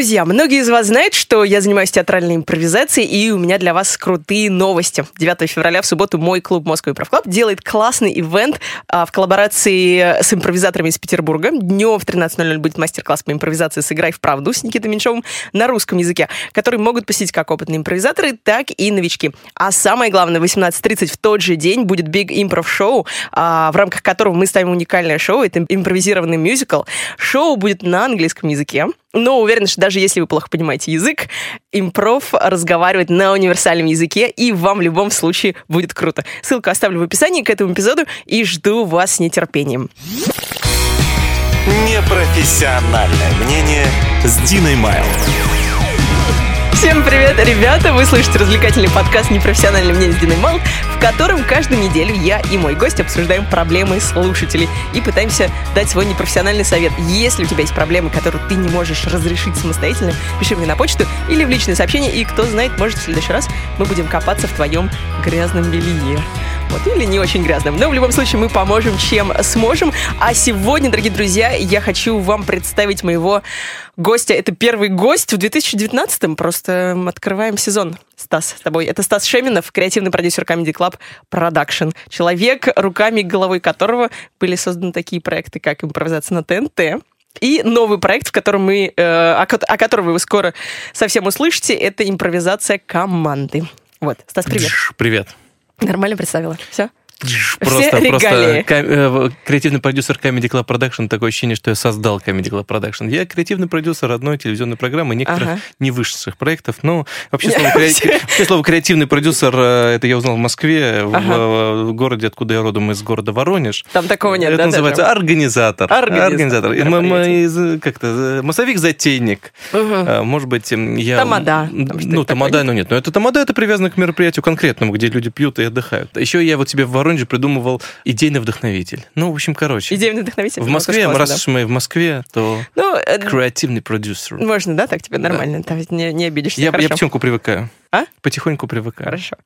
Друзья, многие из вас знают, что я занимаюсь театральной импровизацией, и у меня для вас крутые новости. 9 февраля в субботу мой клуб Moscow Improv Club делает классный ивент а, в коллаборации с импровизаторами из Петербурга. Днем в 13.00 будет мастер-класс по импровизации «Сыграй в правду» с Никитой Меньшовым на русском языке, который могут посетить как опытные импровизаторы, так и новички. А самое главное, в 18.30 в тот же день будет Big Improv Show, а, в рамках которого мы ставим уникальное шоу. Это импровизированный мюзикл. Шоу будет на английском языке. Но уверен, что даже если вы плохо понимаете язык, импров разговаривает на универсальном языке, и вам в любом случае будет круто. Ссылку оставлю в описании к этому эпизоду и жду вас с нетерпением. Непрофессиональное мнение с Диной Майл. Всем привет, ребята! Вы слышите развлекательный подкаст «Непрофессиональный мнение» с Диной Мал, в котором каждую неделю я и мой гость обсуждаем проблемы слушателей и пытаемся дать свой непрофессиональный совет. Если у тебя есть проблемы, которые ты не можешь разрешить самостоятельно, пиши мне на почту или в личное сообщение, и кто знает, может, в следующий раз мы будем копаться в твоем грязном белье. Вот, или не очень грязным. Но в любом случае мы поможем, чем сможем. А сегодня, дорогие друзья, я хочу вам представить моего гостя. Это первый гость в 2019-м. Просто открываем сезон. Стас, с тобой. Это Стас Шеминов, креативный продюсер Comedy Club Production. Человек, руками и головой которого были созданы такие проекты, как импровизация на ТНТ, и новый проект, в котором мы, э, о, о котором вы скоро совсем услышите, это импровизация команды. Вот, Стас, привет. Привет. Нормально представила? Все? Просто, Все просто регалии. ка- э, креативный продюсер Comedy Club Production, такое ощущение, что я создал Comedy Club Production. Я креативный продюсер одной телевизионной программы, некоторых Ага. не вышедших проектов. Но вообще слово, креати- вообще слово креативный продюсер, э, это я узнал в Москве, в, Ага. э, в городе, откуда я родом, из города Воронеж. Там такого нет, это да, называется даже? организатор. Организатор. Из- как-то э, массовик-затейник. А, Может быть, я... Тамада, Ну, тамада, ну нет. Но это тамада, это привязано к мероприятию конкретному, где люди пьют и отдыхают. Еще я вот себе в Воронеже придумывал идейный вдохновитель. Ну, в общем, короче. Идейный вдохновитель. В Москве, тоже раз классно, уж мы в Москве, то да. Ну, э, креативный продюсер. можно, да, так тебе нормально? Там ведь не, не обидишься. Я, я потихоньку привыкаю. А? Потихоньку привыкаю. Хорошо.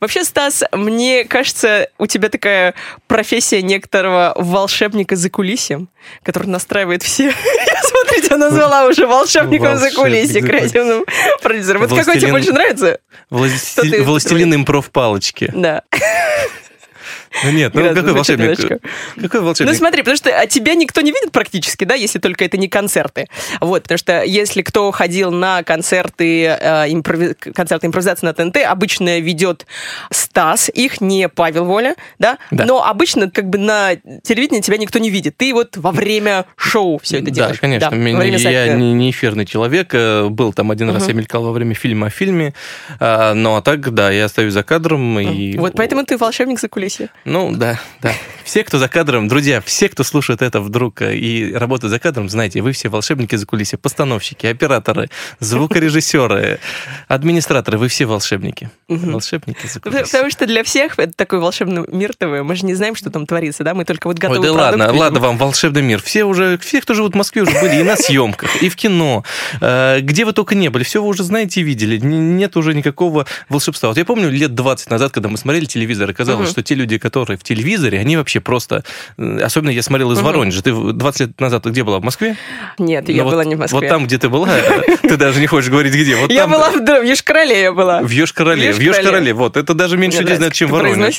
Вообще, Стас, мне кажется, у тебя такая профессия некоторого волшебника за кулисьем, который настраивает все. Я, смотрите, назвала уже волшебником за Волшебник кулисье, за креативным продюсером. Вот какой тебе больше нравится? Властелин импров палочки. Да. Ну нет, ну какой волшебник? Какой Ну волшебник? смотри, потому что а, тебя никто не видит практически, да, если только это не концерты. Вот, потому что если кто ходил на концерты, э, импрови- концерты импровизации на ТНТ, обычно ведет Стас, их не Павел Воля, да? Да. Но обычно как бы на телевидении тебя никто не видит. Ты вот во время шоу все это делаешь. Да, конечно. во Меня- я не, не эфирный человек. э, Был там один раз, я мелькал во время фильма о фильме. А, Ну, а так, да, я остаюсь за кадром. И... Вот поэтому ты волшебник за кулисье. Ну, да, да. Все, кто за кадром, друзья, все, кто слушает это вдруг э, и работает за кадром, знаете, вы все волшебники за кулисье, постановщики, операторы, звукорежиссеры, администраторы, вы все волшебники. Волшебники за кулисье. Потому что для всех это такой волшебный мир ТВ. Мы же не знаем, что там творится, да? Мы только вот Ой, готовы да ладно, ладно вам, волшебный мир. Все уже, все, кто живут в Москве, уже были и на съемках, и в кино. Э, Где вы только не были, все вы уже знаете и видели. Нет уже никакого волшебства. Вот я помню лет 20 назад, когда мы смотрели телевизор, и казалось, Мгм. что те люди, которые в телевизоре, они вообще просто... э, Особенно я смотрел из Мгм. Воронежа. Ты в- 20 лет назад где была? В Москве? Нет, Ну я вот- была не в Москве. Вот там, где ты была, ты даже не хочешь говорить, где. Вот Я там- была в, Йошкар-Оле я была. В Ёж-Короле. В. Ёж-Короле. Вот, это даже меньше людей нравится, чем Воронеж.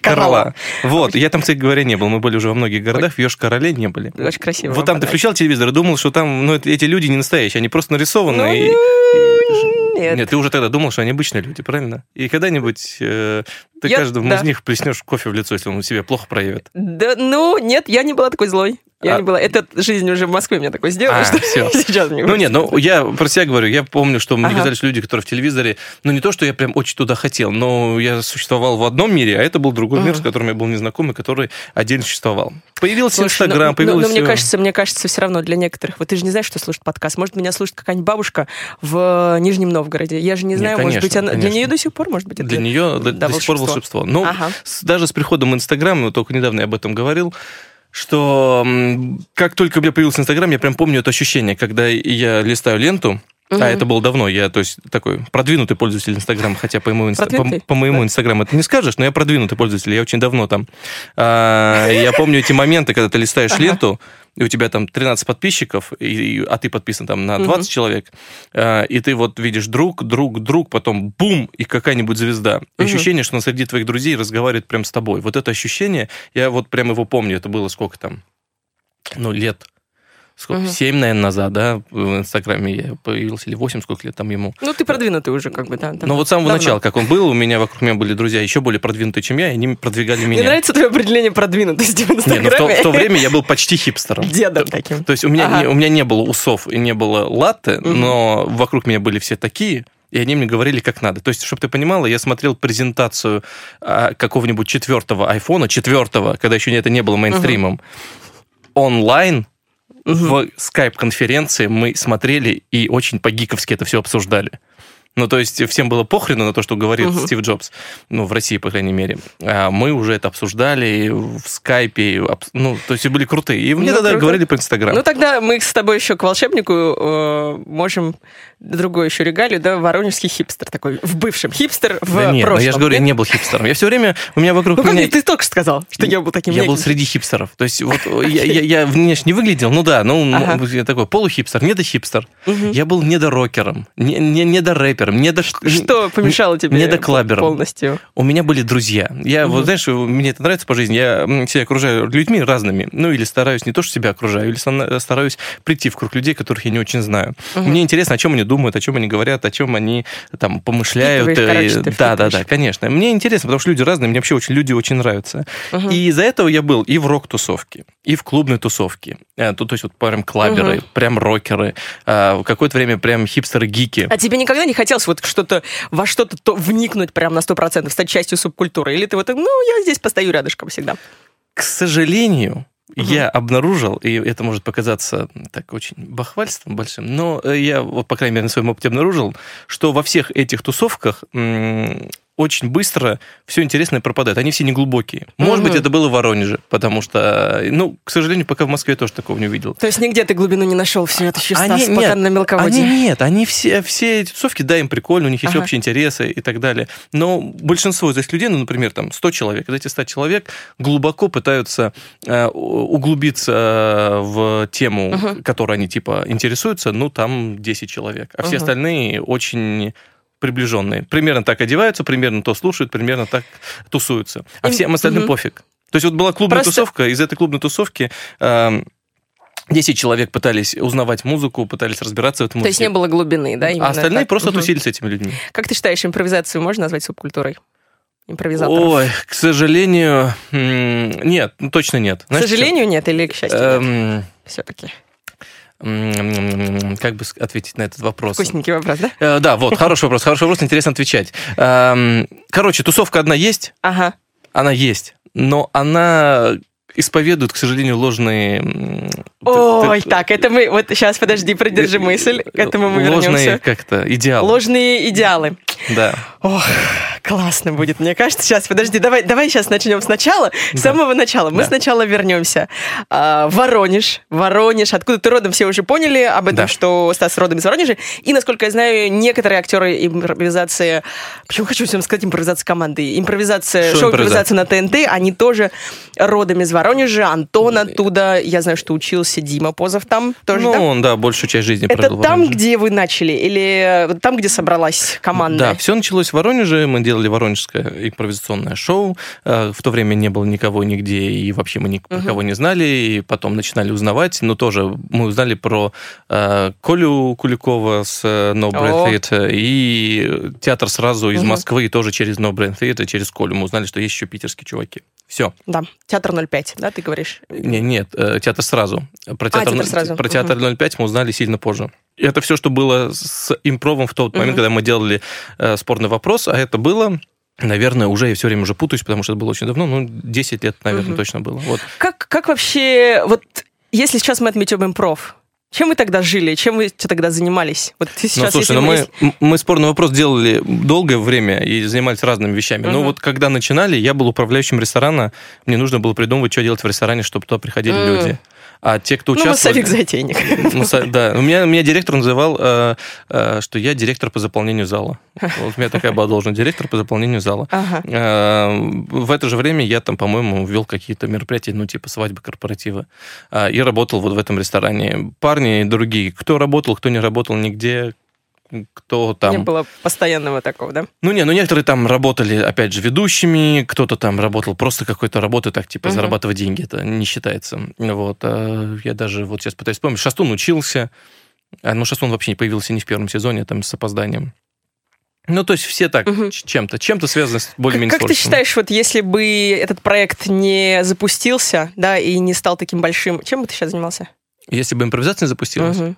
Корола. Вот, я там, кстати говоря, не был. Мы были уже во многих городах, в Ёж-Короле не были. Очень красиво. Вот там ты включал телевизор и думал, что там ну, эти люди не настоящие, они просто нарисованы. Ну, и- нет. Нет, ты уже тогда думал, что они обычные люди, правильно? И когда-нибудь э, ты Я- каждому да. из них плеснешь кофе в лицо, если он себя плохо проявит. Да, ну, нет, я не была такой злой. Я А- не была. Эта жизнь уже в Москве меня такой сделала, А, что всё. сейчас мне Ну нет, ну я про себя говорю, я помню, что мне Ага. казались люди, которые в телевизоре, ну не то, что я прям очень туда хотел, но я существовал в одном мире, а это был другой мир, Ага. с которым я был незнакомый, который отдельно существовал. Появился ну- Инстаграм, ну, появилось... ну, мне э, кажется, мне кажется, все равно для некоторых. Вот ты же не знаешь, что слушает подкаст. Может, меня слушает какая-нибудь бабушка в Нижнем Новгороде. Я же не знаю, может быть, конечно, она... для конечно. нее до сих пор, может быть, это... Для нее до, до сих пор волшебство. Ну, Ага. даже с приходом Инстаграма, вот только недавно я об этом говорил, что как только у меня появился Инстаграм, я прям помню это ощущение, когда я листаю ленту, Мгм. А это было давно. Я, то есть, такой продвинутый пользователь Инстаграма, хотя по моему, инста- по, по моему. Инстаграму это не скажешь, но я продвинутый пользователь, я очень давно там. А, я помню эти моменты, когда ты листаешь Ага. ленту, и у тебя там 13 подписчиков, и, и- а ты подписан там на 20 Мгм. человек, а, и ты вот видишь друг, друг, друг, потом бум, и какая-нибудь звезда. Мгм. ощущение, что он среди твоих друзей разговаривает прям с тобой. Вот это ощущение, я вот прям его помню, это было сколько там, ну, лет сколько, Мгм. 7, наверное, назад, да, в Инстаграме я появился, или 8, сколько лет там ему. Ну, ты продвинутый уже, как бы, да. да. Но вот с самого Давно. начала, как он был, у меня вокруг меня были друзья еще более продвинутые, чем я, и они продвигали Мне меня. нравится твое определение продвинутости в Не, ну в, то, Инстаграме. в то время я был почти хипстером. Дедом таким. То есть у меня, Ага. не, у меня не было усов и не было латте, Мгм. но вокруг меня были все такие, и они мне говорили, как надо. То есть, чтобы ты понимала, я смотрел презентацию а, какого-нибудь четвертого айфона, четвертого, когда еще это не было мейнстримом, онлайн, в скайп-конференции мы смотрели и очень по-гиковски это все обсуждали. Ну, то есть всем было похрену на то, что говорит Мгм. Стив Джобс, ну, в России, по крайней мере. А мы уже это обсуждали в скайпе, ну, то есть были крутые. И мне Ну, тогда круто. говорили про Инстаграм. Ну, тогда мы с тобой еще к волшебнику э, можем другой еще регалию, да, воронежский хипстер такой, в бывшем хипстер, в да нет, ну, прошлом. я же говорю, я нет? не был хипстером. Я все время, у меня вокруг Ну, как меня... ты только что сказал, что я был таким Я был мягким. среди хипстеров. То есть вот я, я, я внешне выглядел, ну да, ну Ага. я такой полухипстер, недохипстер. Мгм. Я был недорокером, не, не, недорэпером, недо... Что помешало тебе не до клабера. полностью? У меня были друзья. Я, Мгм. вот знаешь, мне это нравится по жизни. Я себя окружаю людьми разными. Ну, или стараюсь не то, что себя окружаю, или ста- стараюсь прийти в круг людей, которых я не очень знаю. Мгм. Мне интересно, о чем они думают, о чем они говорят, о чем они там помышляют. Впитываешь, короче, да, да, да, конечно. Мне интересно, потому что люди разные, мне вообще очень люди очень нравятся. Мгм. И из-за этого я был и в рок-тусовке, и в клубной тусовке. Э, То, то есть вот прям клаберы, Мгм. прям рокеры. А, какое-то время прям хипстеры-гики. А тебе никогда не хотелось вот что-то во что-то то вникнуть прям на 100%, стать частью субкультуры? Или ты вот, ну, я здесь постою рядышком всегда? К сожалению, Мгм. я обнаружил, и это может показаться так очень бахвальством большим, но э, я, вот, по крайней мере, на своем опыте обнаружил, что во всех этих тусовках очень быстро все интересное пропадает. Они все неглубокие. Может Мгм. быть, это было в Воронеже, потому что, ну, к сожалению, пока в Москве я тоже такого не увидел. То есть нигде ты глубину не нашел, все это еще Они- Стас пока нет, на мелководье. Они нет, они все, все эти тусовки, да, им прикольно, у них есть Ага. общие интересы и так далее. Но большинство из этих людей, ну, например, там 100 человек, из этих 100 человек глубоко пытаются э, углубиться э, в тему, Мгм. которой они типа интересуются, ну, там 10 человек. А все Мгм. остальные очень приближенные. Примерно так одеваются, примерно то слушают, примерно так тусуются. А всем остальным мгм. пофиг. То есть вот была клубная Просто- тусовка, из этой клубной тусовки эм, 10 человек пытались узнавать музыку, пытались разбираться в этом То есть не было глубины, да? а остальные так? просто Мгм. тусили с этими людьми. Как ты считаешь, импровизацию можно назвать субкультурой? Импровизаторов? Ой, к сожалению, нет, ну, точно нет. К Знаешь, сожалению, нет, или к что? счастью? Эм, Все-таки. Как бы ответить на этот вопрос? Вкусненький вопрос, да? Э, Да, вот, хороший вопрос, хороший вопрос, интересно отвечать. Эм, Короче, тусовка одна есть, Ага. она есть, но она исповедует, к сожалению, ложные... Ой, так, это мы... Вот сейчас, подожди, продержи мысль, к этому мы Ложные вернемся. как-то идеалы. Ложные идеалы. Да. Ох, классно будет, мне кажется. Сейчас, подожди, давай, давай сейчас начнем сначала, с самого начала. Мы Да. сначала вернемся. А, Воронеж, Воронеж, откуда ты родом, все уже поняли об этом, Да. что Стас родом из Воронежа. И, насколько я знаю, некоторые актеры импровизации... Почему хочу всем сказать импровизация команды? Импровизация, Шоу шоу-импровизация на ТНТ, они тоже родом из Воронежа. Антон оттуда, я знаю, что учился Дима Позов там тоже, Ну, да? он, да, большую часть жизни Это там, где вы начали? Или э, там, где собралась команда? Да, все началось в Воронеже. Мы делали воронежское импровизационное шоу. Э, В то время не было никого нигде, и вообще мы никого не знали. И потом начинали узнавать. Но тоже мы узнали про э, Колю Куликова с э, No Breath О. Theatre. И театр сразу из Мгм. Москвы, тоже через No Breath Theatre, через Колю. Мы узнали, что есть еще питерские чуваки. Все. Да, театр 05, да, ты говоришь? Не, нет, э, театр сразу. Про театр, театр сразу. Про театр 05 мы узнали сильно позже. И это все, что было с импровом в тот момент, Мгм. когда мы делали э, спорный вопрос, а это было. Наверное, уже я все время уже путаюсь, потому что это было очень давно, ну, 10 лет, наверное, Мгм. точно было. Вот. Как, как вообще, вот если сейчас мы отметим импров, чем вы тогда жили, чем вы тогда занимались? Вот ты Ну, сейчас, слушай, если ну, мы, есть- мы спорный вопрос делали долгое время и занимались разными вещами. Но Мгм. вот когда начинали, я был управляющим ресторана, мне нужно было придумывать, что делать в ресторане, чтобы туда приходили М. люди. А те, кто Ну, участвовали... массовик-затейник. Масса- Да, у меня, меня директор называл, э, э, что я директор по заполнению зала. Вот у меня такая была должность, директор по заполнению зала. Ага. Э, В это же время я там, по-моему, вел какие-то мероприятия, ну, типа свадьбы, корпоративы. А, И работал вот в этом ресторане. Парни другие, кто работал, кто не работал нигде, кто там... Не было постоянного такого, да? Ну не, ну некоторые там работали, опять же, ведущими, кто-то там работал просто какой-то работой, так, типа, Мгм. зарабатывать деньги, это не считается. Вот, а я даже вот сейчас пытаюсь вспомнить, Шастун учился, а, ну Шастун вообще не появился ни в первом сезоне, там, с опозданием. Ну, то есть все так, ч- чем-то, чем-то связано с более-менее Как ты творчеством. считаешь, вот если бы этот проект не запустился, да, и не стал таким большим, чем бы ты сейчас занимался? Если бы импровизация запустилась? Мгм.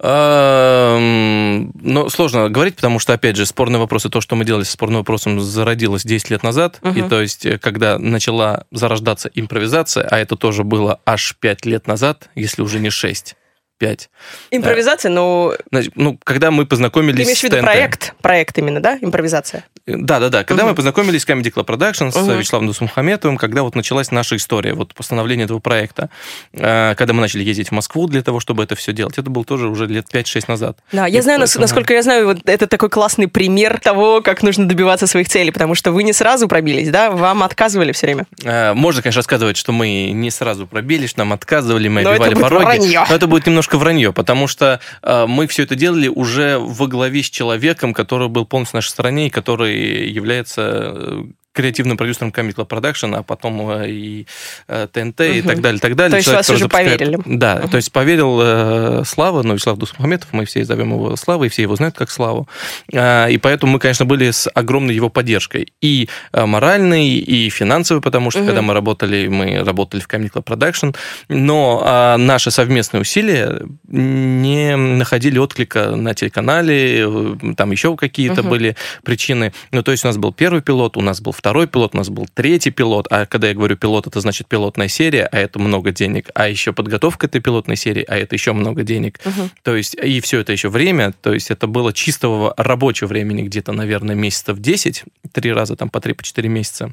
Эм, Ну, сложно говорить, потому что, опять же, спорный вопрос и то, что мы делали со спорным вопросом, зародилось 10 лет назад. Мгм. И то есть, э, когда начала зарождаться импровизация, а это тоже было аж 5 лет назад, если уже не 6, 5. Импровизация, ну, Значит, ну, когда мы ты познакомились имеешь в с виду проект? Проект именно, да? Импровизация. Да-да-да, когда Мгм. мы познакомились с Comedy Club Productions, с Мгм. Вячеславом Дусмухаметовым, когда вот началась наша история, вот постановление этого проекта, э, когда мы начали ездить в Москву для того, чтобы это все делать, это было тоже уже лет 5-6 назад. Да, я И знаю, поэтому- насколько я знаю, вот это такой классный пример того, как нужно добиваться своих целей, потому что вы не сразу пробились, да? Вам отказывали все время. Э, Можно, конечно, рассказывать, что мы не сразу пробились, нам отказывали, мы Но обивали пороги. вранье. Но это будет немножко вранье, потому что э, мы все это делали уже во главе с человеком, который был полностью на нашей стороне и который является э, креативным продюсером Comedy Club Production, а потом э, и э, ТНТ и Мгм. так далее, так далее. То есть Человек, вас который уже запускает- поверили. Да, Мгм. то есть поверил э, Слава, ну, Вячеслав Дусмухаметов, мы все зовем его Слава, и все его знают как Славу. А, и поэтому мы, конечно, были с огромной его поддержкой. И э, моральной, и финансовой, потому что Мгм. когда мы работали, мы работали в Comedy Club Production, но а, наши совместные усилия не находили отклика на телеканале, э, там еще какие-то Мгм. были причины. Ну, то есть у нас был первый пилот, у нас был второй пилот, у нас был третий пилот, а когда я говорю пилот, это значит пилотная серия, а это много денег, а еще подготовка этой пилотной серии, а это еще много денег. Мгм. То есть, и все это еще время, то есть это было чистого рабочего времени где-то, наверное, месяцев 10, три раза там по 3-4 месяца.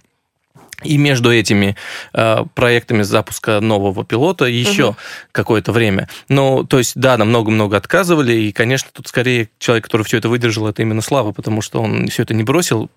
И между этими э, проектами запуска нового пилота еще Мгм. какое-то время. Ну, то есть, да, нам много-много отказывали, и, конечно, тут скорее человек, который все это выдержал, это именно Слава, потому что он все это не бросил,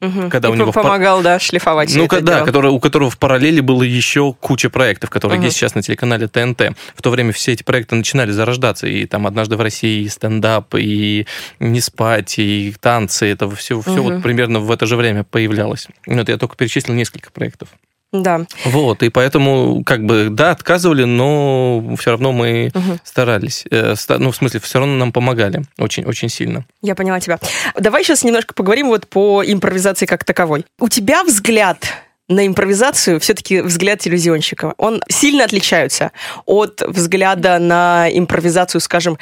Мгм. Когда И у него в пар- помогал, да, шлифовать ну, это ка- да, дело. который, у которого в параллели было еще куча проектов, которые Мгм. есть сейчас на телеканале ТНТ. В то время все эти проекты начинали зарождаться, и там «Однажды в России», и стендап, и «Не спать», и танцы, это все, все Мгм. вот примерно в это же время появлялось. Вот я только перечислил несколько проектов. Да. Вот, и поэтому, как бы, да, отказывали, но все равно мы Мгм. старались. Э, ста- Ну, в смысле, все равно нам помогали очень-очень сильно. Я поняла тебя. Давай сейчас немножко поговорим вот по импровизации как таковой. У тебя взгляд на импровизацию, все-таки взгляд телевизионщика, он сильно отличается от взгляда на импровизацию, скажем,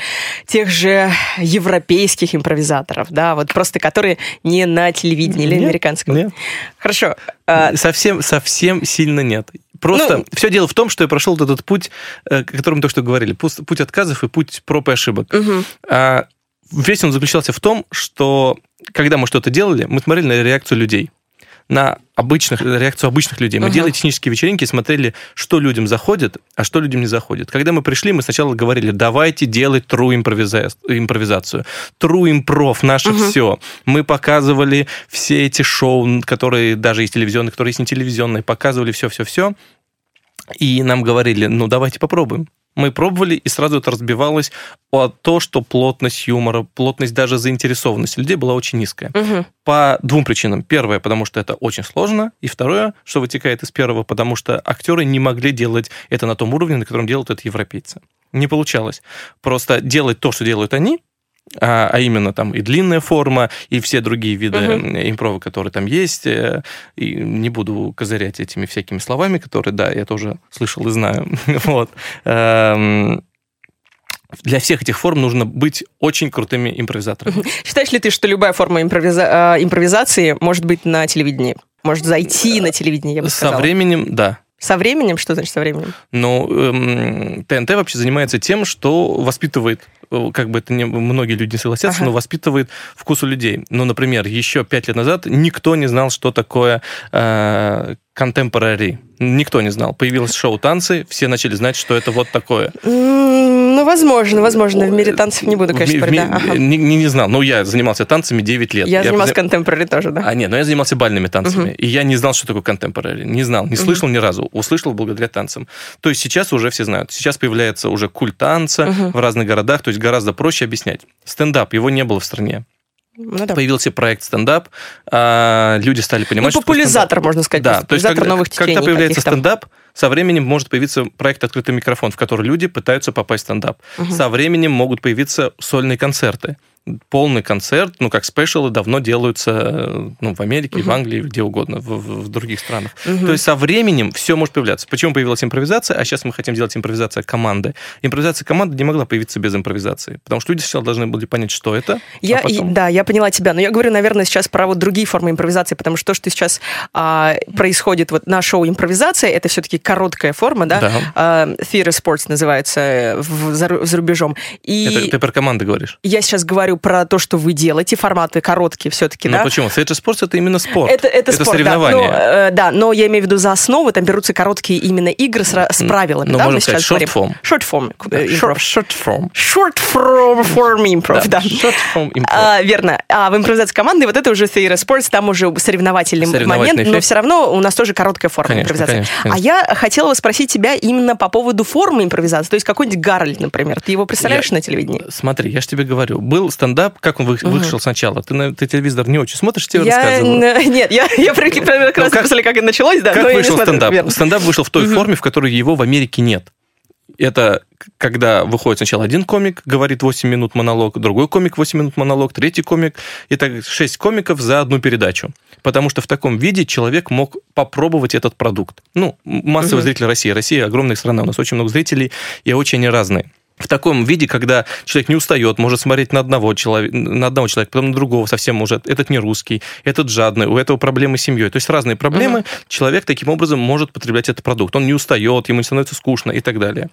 тех же европейских импровизаторов, да, вот просто которые не на телевидении или американском. Нет. Хорошо. а, Совсем, совсем сильно нет. Просто Ну- все дело в том, что я прошел вот этот путь, э, о котором мы только что говорили, путь отказов и путь проб и ошибок. мгм, А весь он заключался в том, что когда мы что-то делали, мы смотрели на реакцию людей на обычных, реакцию обычных людей. Мы Мгм. делали технические вечеринки, смотрели, что людям заходит, а что людям не заходит. Когда мы пришли, мы сначала говорили, давайте делать true импровиза- импровизацию. True импров, наше Мгм. все. Мы показывали все эти шоу, которые даже есть телевизионные, которые есть не телевизионные, показывали все-все-все. И нам говорили, ну давайте попробуем. Мы пробовали, и сразу это разбивалось о то, что плотность юмора, плотность даже заинтересованности людей была очень низкая. мгм. По двум причинам. Первое, потому что это очень сложно. И второе, что вытекает из первого, потому что актеры не могли делать это на том уровне, на котором делают это европейцы. Не получалось. Просто делать то, что делают они, а, а именно там и длинная форма, и все другие виды Мгм. э, импрова, которые там есть. э, И не буду козырять этими всякими словами, которые, да, я тоже слышал и знаю. Вот. Эм, Для всех этих форм нужно быть очень крутыми импровизаторами. Считаешь ли ты, что любая форма импровиза- а, импровизации может быть на телевидении? Может зайти на телевидение, я бы Со сказала. временем, да. Со временем? Что значит со временем? Ну, эм, ТНТ вообще занимается тем, что воспитывает, э, как бы это не, многие люди не согласятся, Ага. но воспитывает вкус у людей. Ну, например, еще пять лет назад никто не знал, что такое э, contemporary. Никто не знал. Появилось шоу «Танцы», все начали знать, что это вот такое. Ну, возможно, возможно. В мире танцев не буду, конечно, в ми- да. Ага. не, не- не знал. Ну, я занимался танцами 9 лет. Я занималась позна- контемпорари тоже, да. А, нет, но я занимался бальными танцами. И я не знал, что такое contemporary. Не знал, не слышал ни разу. Услышал благодаря танцам. То есть сейчас уже все знают. Сейчас появляется уже культ танца Мгм. в разных городах. То есть гораздо проще объяснять. Стендап, его не было в стране. Ну, да. Появился проект стендап. а, люди стали Ну, понимать, что такое популяризатор, можно сказать. да, то есть когда, новых течений. когда появляется стендап, со временем может появиться проект «Открытый микрофон», в который люди пытаются попасть в стендап. Мгм. Со временем могут появиться сольные концерты. Полный концерт, ну, как спешалы, давно делаются э, ну, в Америке, в Мгм. Англии, где угодно, в, в- в других странах. Мгм. То есть со временем все может появляться. Почему появилась импровизация, а сейчас мы хотим делать импровизация команды? Импровизация команды не могла появиться без импровизации, потому что люди сначала должны были понять, что это, Я, а потом... и- да, я поняла тебя, но я говорю, наверное, сейчас про вот другие формы импровизации, потому что то, что сейчас а, происходит вот на шоу импровизация, это все-таки короткая форма, да? Да. А, theater sports называется э, в, за, за рубежом. И Это ты про команды говоришь. я сейчас говорю про то, что вы делаете, форматы короткие все-таки, Ну да? почему? Theater Sports это именно спорт. Это, это, спорт, соревнование. Да. Но, э, да, но я имею в виду за основу, там берутся короткие именно игры с, с правилами. Ну, да, мы сказать, short form. Short form. Да, short, short form. Short form, form improv, да. Short form improv. А, верно. А в импровизации команды вот это уже theater sports, там уже соревновательный, Соревновательный момент, но все равно у нас тоже короткая форма Конечно, импровизации. конечно, конечно. А я хотела спросить тебя именно по поводу формы импровизации, то есть какой-нибудь Гарольд, например. Ты его представляешь Я- на телевидении? Смотри, я же тебе говорю, был стендап, как он вы- вышел сначала. Ты, на, ты телевизор не очень смотришь, тебе Я, рассказываю. н- нет, я, я при- примерно как Ну, раз как- после как это началось, да, Как вышел стендап? верно. Стендап вышел в той форме, в которой его в Америке нет. Это когда выходит сначала один комик, говорит 8 минут монолог, другой комик 8 минут монолог, третий комик, и так 6 комиков за одну передачу. Потому что в таком виде человек мог попробовать этот продукт. Ну, массовый Мгм. зритель России. Россия огромная страна, у нас очень много зрителей, и очень они разные. В таком виде, когда человек не устает, может смотреть на одного человека, на одного человека, потом на другого совсем уже. Этот не русский, этот жадный, у этого проблемы с семьей. То есть разные проблемы. Человек таким образом может потреблять этот продукт. Он не устает, ему не становится скучно и так далее.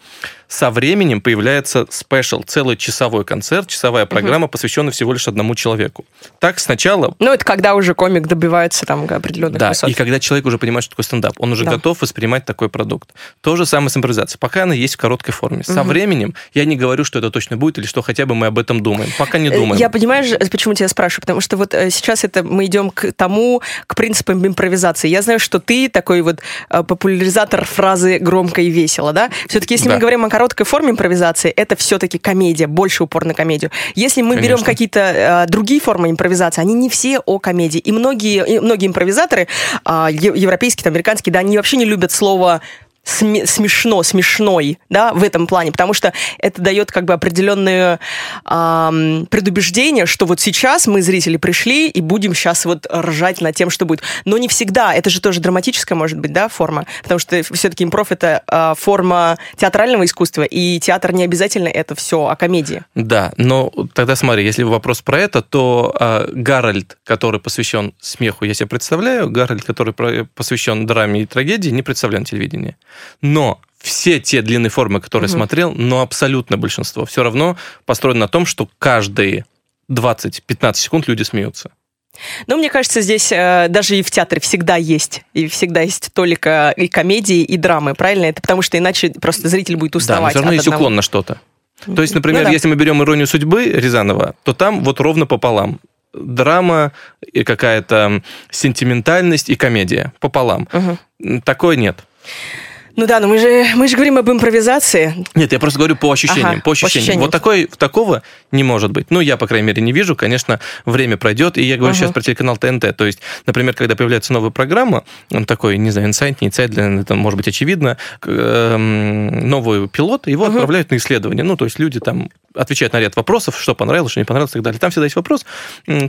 Со временем появляется спешл, целый часовой концерт, часовая программа, посвященная всего лишь одному человеку. Так сначала Ну, это когда уже комик добивается там определенных да, высот. и когда человек уже понимает, что такое стендап, он уже Да. готов воспринимать такой продукт. То же самое с импровизацией. Пока она есть в короткой форме. Со Мгм. временем я не говорю, что это точно будет, или что хотя бы мы об этом думаем. Пока не Э, думаем. Я понимаешь, почему тебя спрашиваю? Потому что вот э, сейчас это мы идем к тому, к принципам импровизации. Я знаю, что ты такой вот э, популяризатор фразы громко и весело, да? Все-таки, если Да. мы говорим о короткой форме импровизации, это все-таки комедия, больше упор на комедию. Если мы берем Конечно. какие-то э, другие формы импровизации, они не все о комедии. И многие, и многие импровизаторы, е- европейские, там, американские, да, они вообще не любят слово смешно, смешной, да, в этом плане, потому что это дает как бы определенное ам, предубеждение, что вот сейчас мы, зрители, пришли и будем сейчас вот ржать над тем, что будет. Но не всегда, это же тоже драматическая может быть, да, форма, потому что все-таки improv это а, форма театрального искусства, и театр не обязательно это все о комедии. Да, но тогда смотри, если вопрос про это, то а, Гарольд, который посвящен смеху, я себе представляю, Гарольд, который посвящен драме и трагедии, не представляю на телевидении. Но все те длинные формы, которые Мгм. смотрел, но абсолютно большинство, все равно построено на том, что каждые 20-15 секунд люди смеются. Но мне кажется, здесь э, даже и в театре всегда есть, и всегда есть только и комедии, и драмы, правильно? Это потому что иначе просто зритель будет Да, но уставать все равно есть одного. уклон на что-то. То есть, например, Ну да. если мы берем иронию судьбы Рязанова, то там вот ровно пополам. Драма и какая-то сентиментальность и комедия пополам. Мгм. М, Такой нет. Ну да, но мы же, мы же говорим об импровизации. Нет, я просто говорю по ощущениям. Ага, по ощущениям. по ощущениям. Вот такой, такого не может быть. Ну, я, по крайней мере, не вижу. Конечно, время пройдет. И я говорю Ага. сейчас про телеканал ТНТ. То есть, например, когда появляется новая программа, он такой, не знаю, инсайт, не инсайт, это может быть очевидно, эм, новый пилот, его Ага. отправляют на исследование. Ну, то есть люди там отвечают на ряд вопросов, что понравилось, что не понравилось и так далее. Там всегда есть вопрос,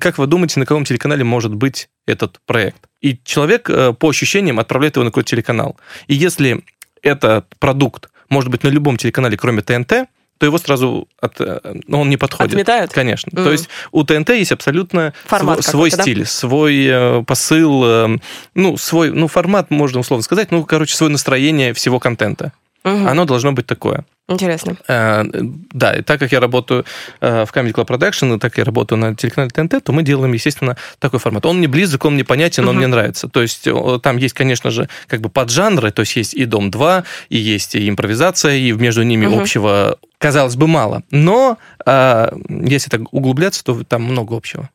как вы думаете, на каком телеканале может быть этот проект? И человек э, по ощущениям отправляет его на какой-то телеканал. И если этот продукт может быть на любом телеканале, кроме ТНТ, то его сразу от, э, ну, он не подходит. Отметают? Конечно. Мгм. То есть у ТНТ есть абсолютно Формат сво- свой какой-то, да? стиль, свой э, посыл, э, ну, свой, ну, формат, можно условно сказать, ну, короче, свое настроение всего контента. Мгм. Оно должно быть такое. Интересно. Э, Да, и так как я работаю э, в Comedy Club Production, и так как я работаю на телеканале ТНТ, то мы делаем, естественно, такой формат. Он мне близок, он мне понятен, он Мгм. мне нравится. То есть там есть, конечно же, как бы поджанры, то есть есть и Дом-2, и есть и импровизация, и между ними Мгм. общего, казалось бы, мало. Но э, если так углубляться, то там много общего.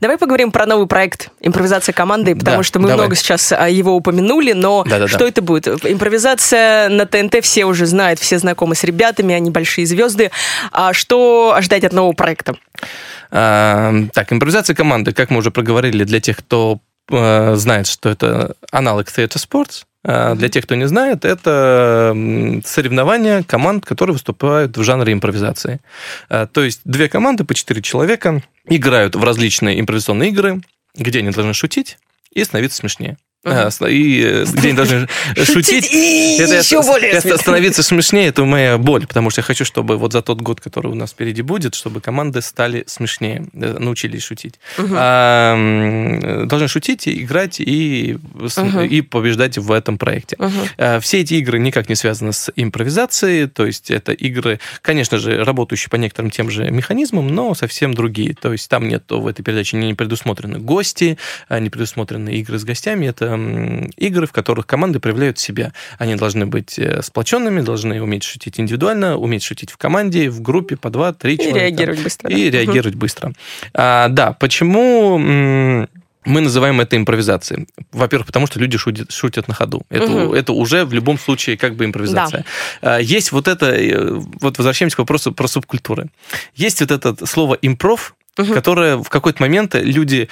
Давай поговорим про новый проект «Импровизация команды», потому Да, что мы давай. много сейчас а, его упомянули, но Да-да-да. что это будет? Импровизация на ТНТ все уже знают, все знакомы с ребятами, они большие звезды. А что ожидать от нового проекта? А, Так, импровизация команды, как мы уже проговорили, для тех, кто э, знает, что это аналог Theater Sports. А Для тех, кто не знает, это соревнования команд, которые выступают в жанре импровизации. А, То есть две команды по четыре человека играют в различные импровизационные игры, где они должны шутить и становиться смешнее. А, И э, где они должны шутить и это еще более это становиться смешнее, это моя боль, потому что я хочу, чтобы вот за тот год, который у нас впереди будет, чтобы команды стали смешнее, э, научились шутить. Мгм. А, м, должны шутить, играть и, Мгм. и побеждать в этом проекте. Мгм. А, Все эти игры никак не связаны с импровизацией, то есть это игры, конечно же, работающие по некоторым тем же механизмам, но совсем другие. То есть там нет в этой передаче не предусмотрены гости, а не предусмотрены игры с гостями. Это игры, в которых команды проявляют себя. Они должны быть э, сплоченными, должны уметь шутить индивидуально, уметь шутить в команде, в группе по два, три И человека. реагировать быстро. да? И реагировать быстро. А, да, почему мы называем это импровизацией? Во-первых, потому что люди шутят, шутят на ходу. Это, Мгм. это уже в любом случае как бы импровизация. А, Есть вот это, э, вот возвращаемся к вопросу про субкультуры. Есть вот это слово импров, Мгм. которое в какой-то момент люди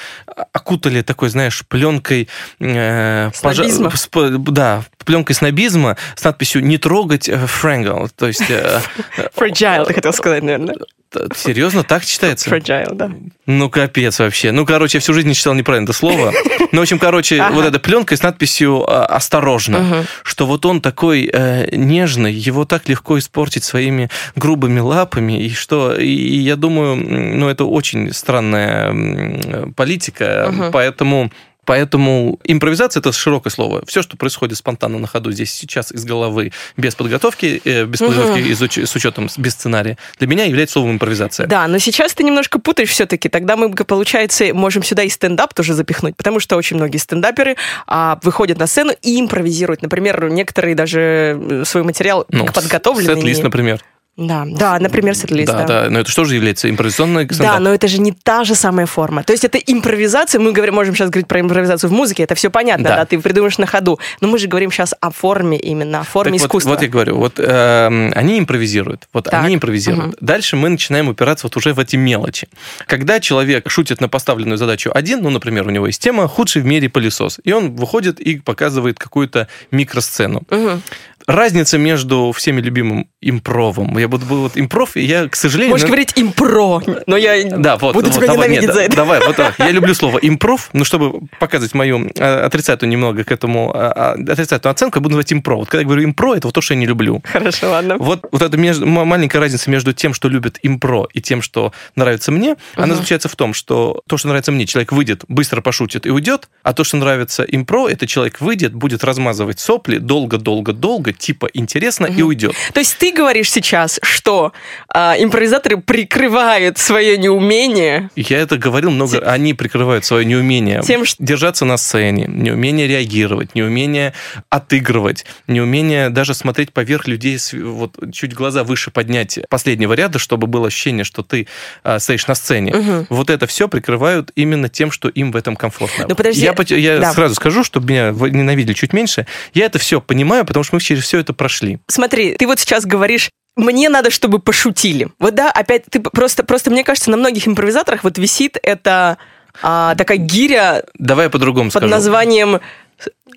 окутали такой, знаешь, пленкой... э, пожа- Снобизма. сп- да, пленкой снобизма с надписью «Не трогать э, Фрэнгл». То есть... Fragile, ты хотел сказать, наверное. Т- Серьезно, так читается? Fragile, да. Ну, капец вообще. Ну, короче, я всю жизнь не читал неправильно это слово. Ну, в общем, короче, Ага. вот эта пленка с надписью а, «Осторожно», Мгм. что вот он такой э, нежный, его так легко испортить своими грубыми лапами, и что... И, и я думаю, ну, это очень странная м, политика, Мгм. поэтому... Поэтому импровизация это широкое слово. Все, что происходит спонтанно на ходу здесь сейчас из головы, без подготовки, э, без подготовки из уч- с учетом без сценария, для меня является словом импровизация. Да, но сейчас ты немножко путаешь все-таки. Тогда мы, получается, можем сюда и стендап тоже запихнуть, потому что очень многие стендаперы а, выходят на сцену и импровизируют. Например, некоторые даже э, свой материал Ну, подготовленный. сет-лист, например. Да, да, например, сет-лист. Да, да, но это что же является импровизационной Да, стендап? но это же не та же самая форма. То есть это импровизация. Мы говорим, можем сейчас говорить про импровизацию в музыке, это все понятно, да, Да. ты придумаешь на ходу. Но мы же говорим сейчас о форме именно, о форме Так вот, искусства. Вот я говорю, вот эм, они импровизируют, вот Так, они импровизируют. Дальше мы начинаем упираться вот уже в эти мелочи. Когда человек шутит на поставленную задачу один, ну, например, у него есть тема «худший в мире пылесос», и он выходит и показывает какую-то микросцену. Мгм. Разница между всеми любимым импровом, я буду вот импров, и я, к сожалению... Можешь ну, говорить импро, но я Да, вот. буду вот, тебя давай, ненавидеть нет, за это. Давай, вот так. Я люблю слово импров, но чтобы показывать мою э, отрицательную немного к этому, э, э, отрицательную оценку, я буду называть импро. Вот когда я говорю импро, это вот то, что я не люблю. Хорошо, ладно. Вот, вот эта между- м- маленькая разница между тем, что любит импро, и тем, что нравится мне, она Мгм. заключается в том, что то, что нравится мне, человек выйдет, быстро пошутит и уйдет, а то, что нравится импро, это человек выйдет, будет размазывать сопли долго-долго-долго, типа интересно, и уйдет. То есть ты говоришь сейчас, что а, импровизаторы прикрывают свое неумение Я это говорил много. Они прикрывают свое неумение Тем, что- держаться на сцене, неумение реагировать, неумение отыгрывать, неумение даже смотреть поверх людей, вот чуть глаза выше поднять последнего ряда, чтобы было ощущение, что ты а, стоишь на сцене. Мгм. Вот это все прикрывают именно тем, что им в этом комфортно. Ну, подожди. Я, я Да. сразу скажу, чтобы меня ненавидели чуть меньше. Я это все понимаю, потому что мы через все это прошли. Смотри, ты вот сейчас говоришь, мне надо, чтобы пошутили. Вот да, опять ты просто, просто мне кажется, на многих импровизаторах вот висит эта а, такая гиря Давай я по-другому под скажу. названием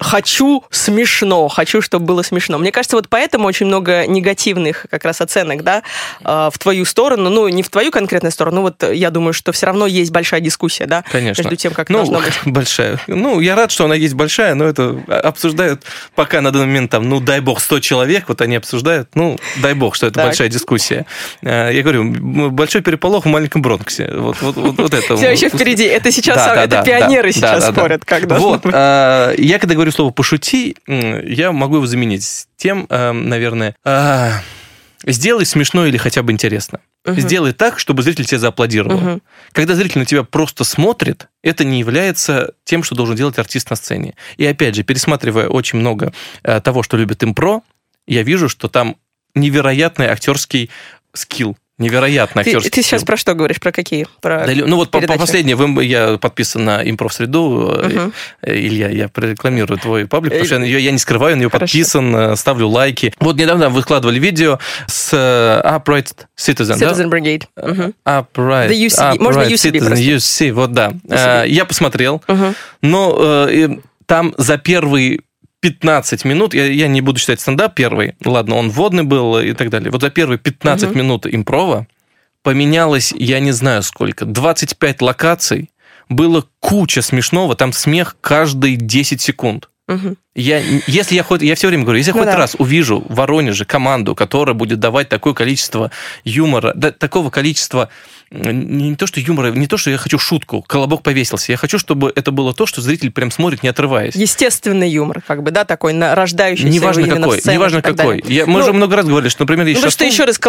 хочу смешно, хочу, чтобы было смешно. Мне кажется, вот поэтому очень много негативных как раз оценок, да, э, в твою сторону, ну, не в твою конкретную сторону, вот я думаю, что все равно есть большая дискуссия, да, Конечно. между тем, как ну, должно быть. Большая. Ну, я рад, что она есть большая, но это обсуждают пока на данный момент там, ну, дай бог, 100 человек, вот они обсуждают, ну, дай бог, что это Так. большая дискуссия. Э, Я говорю, большой переполох в маленьком Бронксе. Вот, вот, вот, вот это. Все еще впереди. Это сейчас Да, да, это да, пионеры сейчас спорят, как должно Вот, э, я когда говорю слово «пошути», я могу его заменить тем, э, наверное, э, сделай смешно или хотя бы интересно. Мгм. Сделай так, чтобы зритель тебе зааплодировал. Мгм. Когда зритель на тебя просто смотрит, это не является тем, что должен делать артист на сцене. И опять же, пересматривая очень много э, того, что любит импро, я вижу, что там невероятный актерский скилл. Невероятный Ты, актерский ты сейчас скилл. про что говоришь? Про какие? Про... Да, ну вот по, по последнее, я подписан на импров-среду. э, Мгм. э, Илья, я прорекламирую твой паблик, потому Э, что я, я не скрываю, на нее хорошо. подписан, э, ставлю лайки. Вот недавно выкладывали видео с э, Upright Citizen, да? Citizen Brigade. Мгм. Upright, The. Можно Upright UCB Citizen, просто. UC, вот да. UCB. Э, Я посмотрел, Мгм. но э, и там за первые 15 минут, я, я не буду считать стендап первый, ладно, он вводный был и так далее. Вот за первые 15 Мгм. минут импрова поменялось, я не знаю сколько, 25 локаций, было куча смешного, там смех каждые 10 секунд. Я, если я хоть, я все время говорю, если я Ну хоть да. раз увижу в Воронеже команду, которая будет давать такое количество юмора, да, такого количества не то что юмора, не то что я хочу шутку, колобок повесился, я хочу, чтобы это было то, что зритель прям смотрит, не отрываясь. Естественный юмор, как бы, да, такой на- рождающийся Неважно какой, неважно какой. Я- мы Ну, уже много раз говорили, что, например, есть Ну, что еще раз,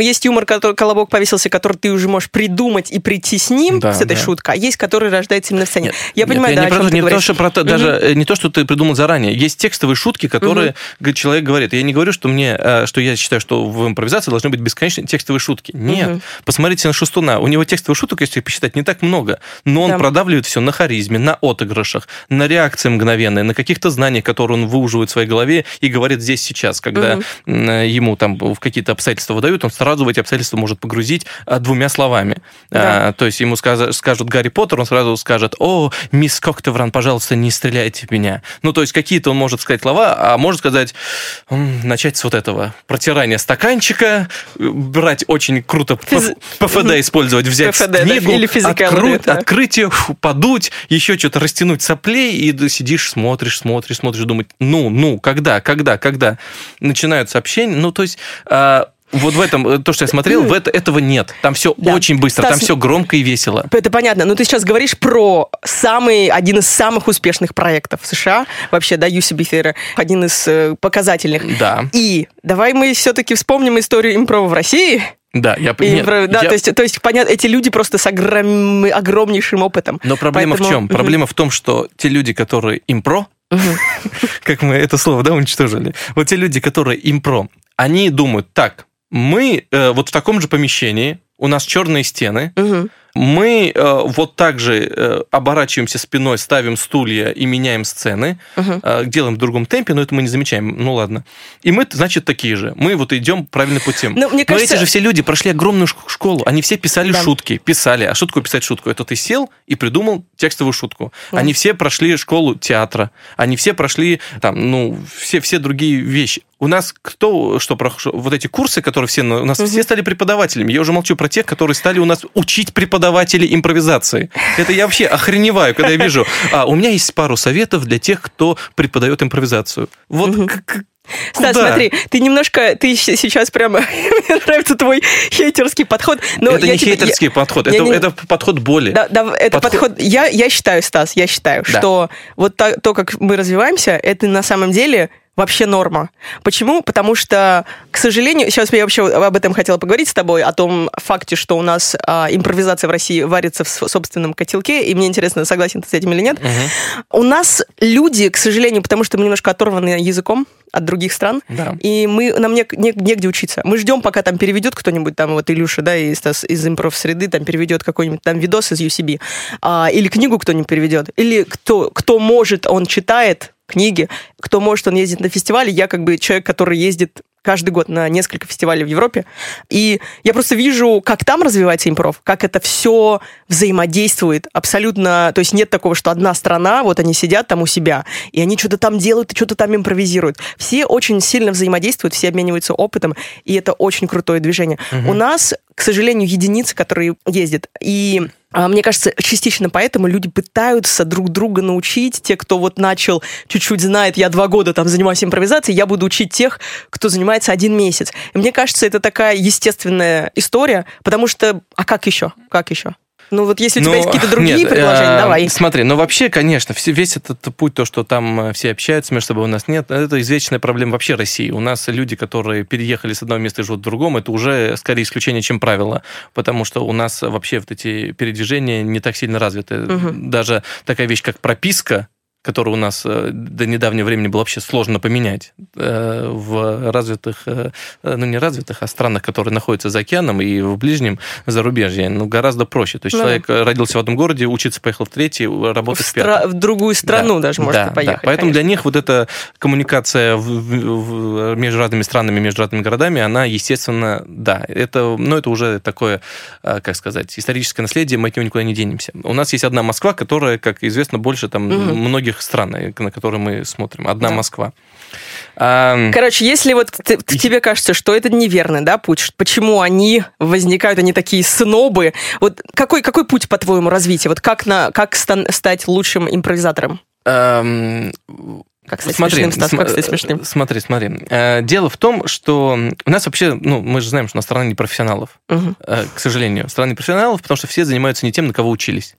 есть юмор, который колобок повесился, который ты уже можешь придумать и прийти с ним, Да, с этой да. шуткой, а есть, который рождается именно в сцене. Нет, я нет, понимаю, да, не о про не, то, что про то- даже э, не то, что ты придумал заранее. Есть текстовые шутки, которые г- человек говорит. Я не говорю, что мне, э, что я считаю, что в импровизации должны быть бесконечные текстовые шутки. Нет. Мгм. Посмотрите на Шустуна. У него текстовых шуток, если посчитать, не так много. Но он Да. продавливает все на харизме, на отыгрышах, на реакции мгновенной, на каких-то знаниях, которые он выуживает в своей голове и говорит здесь сейчас. Когда э, ему там в какие-то обстоятельства выдают, он сразу в эти обстоятельства может погрузить а, двумя словами. Да. А, то есть ему сказ- скажут Гарри Поттер, он сразу скажет, о, мисс Коктевран, пожалуйста, не стреляйте в меня. Ну, то есть какие-то он может сказать слова, а может сказать, начать с вот этого. Протирание стаканчика, брать очень круто Физ- ПФД использовать, взять PFD, да, книгу, или физикалу, открыть, да. открытие, фу, подуть, еще что-то растянуть соплей, и сидишь, смотришь, смотришь, смотришь, думать, ну, ну, когда, когда, когда начинают сообщения, ну, то есть... а, вот в этом, э, то, что я смотрел, в это, этого нет. Там все Да. очень быстро, там Стас, все громко и весело. Это понятно, но ты сейчас говоришь про самый, один из самых успешных проектов в США, вообще, да, UCB Theater, один из э, показательных. Да, И давай мы все-таки вспомним историю импрова в России. Да, я импров- да, я- то есть, то есть, понятно, эти люди просто с огром- огромнейшим опытом. Но проблема Поэтому- в чем? Проблема в том, что те люди, которые импро, как мы это слово, да, уничтожили, вот те люди, которые импро, они думают, так, мы э, вот в таком же помещении, у нас черные стены, Мгм. мы э, вот так же э, оборачиваемся спиной, ставим стулья и меняем сцены, Мгм. э, делаем в другом темпе, но это мы не замечаем, ну ладно. И мы, значит, такие же. Мы вот идем правильным путем. Ну, мне Но кажется- эти же все люди прошли огромную школу, они все писали Да. шутки, писали, а шутку писать шутку. Это ты сел и придумал текстовую шутку. Да. Они все прошли школу театра, они все прошли там, ну, все, все другие вещи. У нас кто что прошел? Вот эти курсы, которые все, у нас Мгм. все стали преподавателями. Я уже молчу про тех, которые стали у нас учить преподавателей импровизации. Это я вообще охреневаю, когда я вижу. А, у меня есть пару советов для тех, кто преподает импровизацию. Вот к- Стас, куда? смотри, ты немножко, ты сейчас прямо, мне нравится твой хейтерский подход. Но это я не тебе- я- хейтерский подход, Не, это, не. это подход боли. Да, да, это Подход- подход. Я, я считаю, Стас, я считаю, Да. что вот та- то, как мы развиваемся, это на самом деле вообще норма. Почему? Потому что, к сожалению, сейчас я вообще об этом хотела поговорить с тобой, о том факте, что у нас а, импровизация в России варится в собственном котелке, и мне интересно, согласен ты с этим или нет. Мгм. У нас люди, к сожалению, потому что мы немножко оторваны языком от других стран, Да. и мы, нам не, не- негде учиться. Мы ждем, пока там переведет кто-нибудь, там вот Илюша, да, из, из импров-среды, там переведет какой-нибудь там видос из UCB, а, или книгу кто-нибудь переведет, или кто, кто может, он читает книги, кто может, он ездит на фестивали. Я как бы человек, который ездит каждый год на несколько фестивалей в Европе, и я просто вижу, как там развивается импров, как это все взаимодействует абсолютно, то есть нет такого, что одна страна, вот они сидят там у себя, и они что-то там делают и что-то там импровизируют. Все очень сильно взаимодействуют, все обмениваются опытом, и это очень крутое движение. Угу. У нас, к сожалению, единицы, которые ездят, и мне кажется, частично поэтому люди пытаются друг друга научить. Те, кто вот начал, чуть-чуть знает, я два года там занимаюсь импровизацией, я буду учить тех, кто занимается один месяц. И мне кажется, это такая естественная история, потому что, а как еще? Как еще? Ну вот если у тебя есть какие-то другие нет, предложения, э, давай. Смотри, ну вообще, конечно, весь этот путь, то, что там э, все общаются между собой, у нас нет, это извечная проблема вообще России. У нас люди, которые переехали с одного места и живут в другом, это уже скорее исключение, чем правило, потому что у нас вообще вот эти передвижения не так сильно развиты. Угу. Даже такая вещь, как прописка, который у нас э, до недавнего времени было вообще сложно поменять э, в развитых, э, ну не развитых, а странах, которые находятся за океаном и в ближнем зарубежье, ну гораздо проще. То есть да. человек родился в одном городе, учиться поехал в третий, работать в, в пятом. В другую страну да. даже может да, поехать. Да. Поэтому конечно. для них вот эта коммуникация в, в, между разными странами, между разными городами, она, естественно, да, это, ну, это уже такое, как сказать, историческое наследие, мы от него никуда не денемся. У нас есть одна Москва, которая, как известно, больше там угу. многих других стран, на которые мы смотрим. Одна да. Москва. А... Короче, если вот ты, тебе кажется, что это неверный да, путь, почему они возникают, они такие снобы, вот какой, какой путь, по-твоему, развития? Вот как, на, как стать лучшим импровизатором? Um... Как стать смотри, смешным, Стас, как стать смешным? Смотри, смотри. Э, дело в том, что у нас вообще, ну, мы же знаем, что у нас страна непрофессионалов, угу. к сожалению. Страна непрофессионалов, потому что все занимаются не тем, на кого учились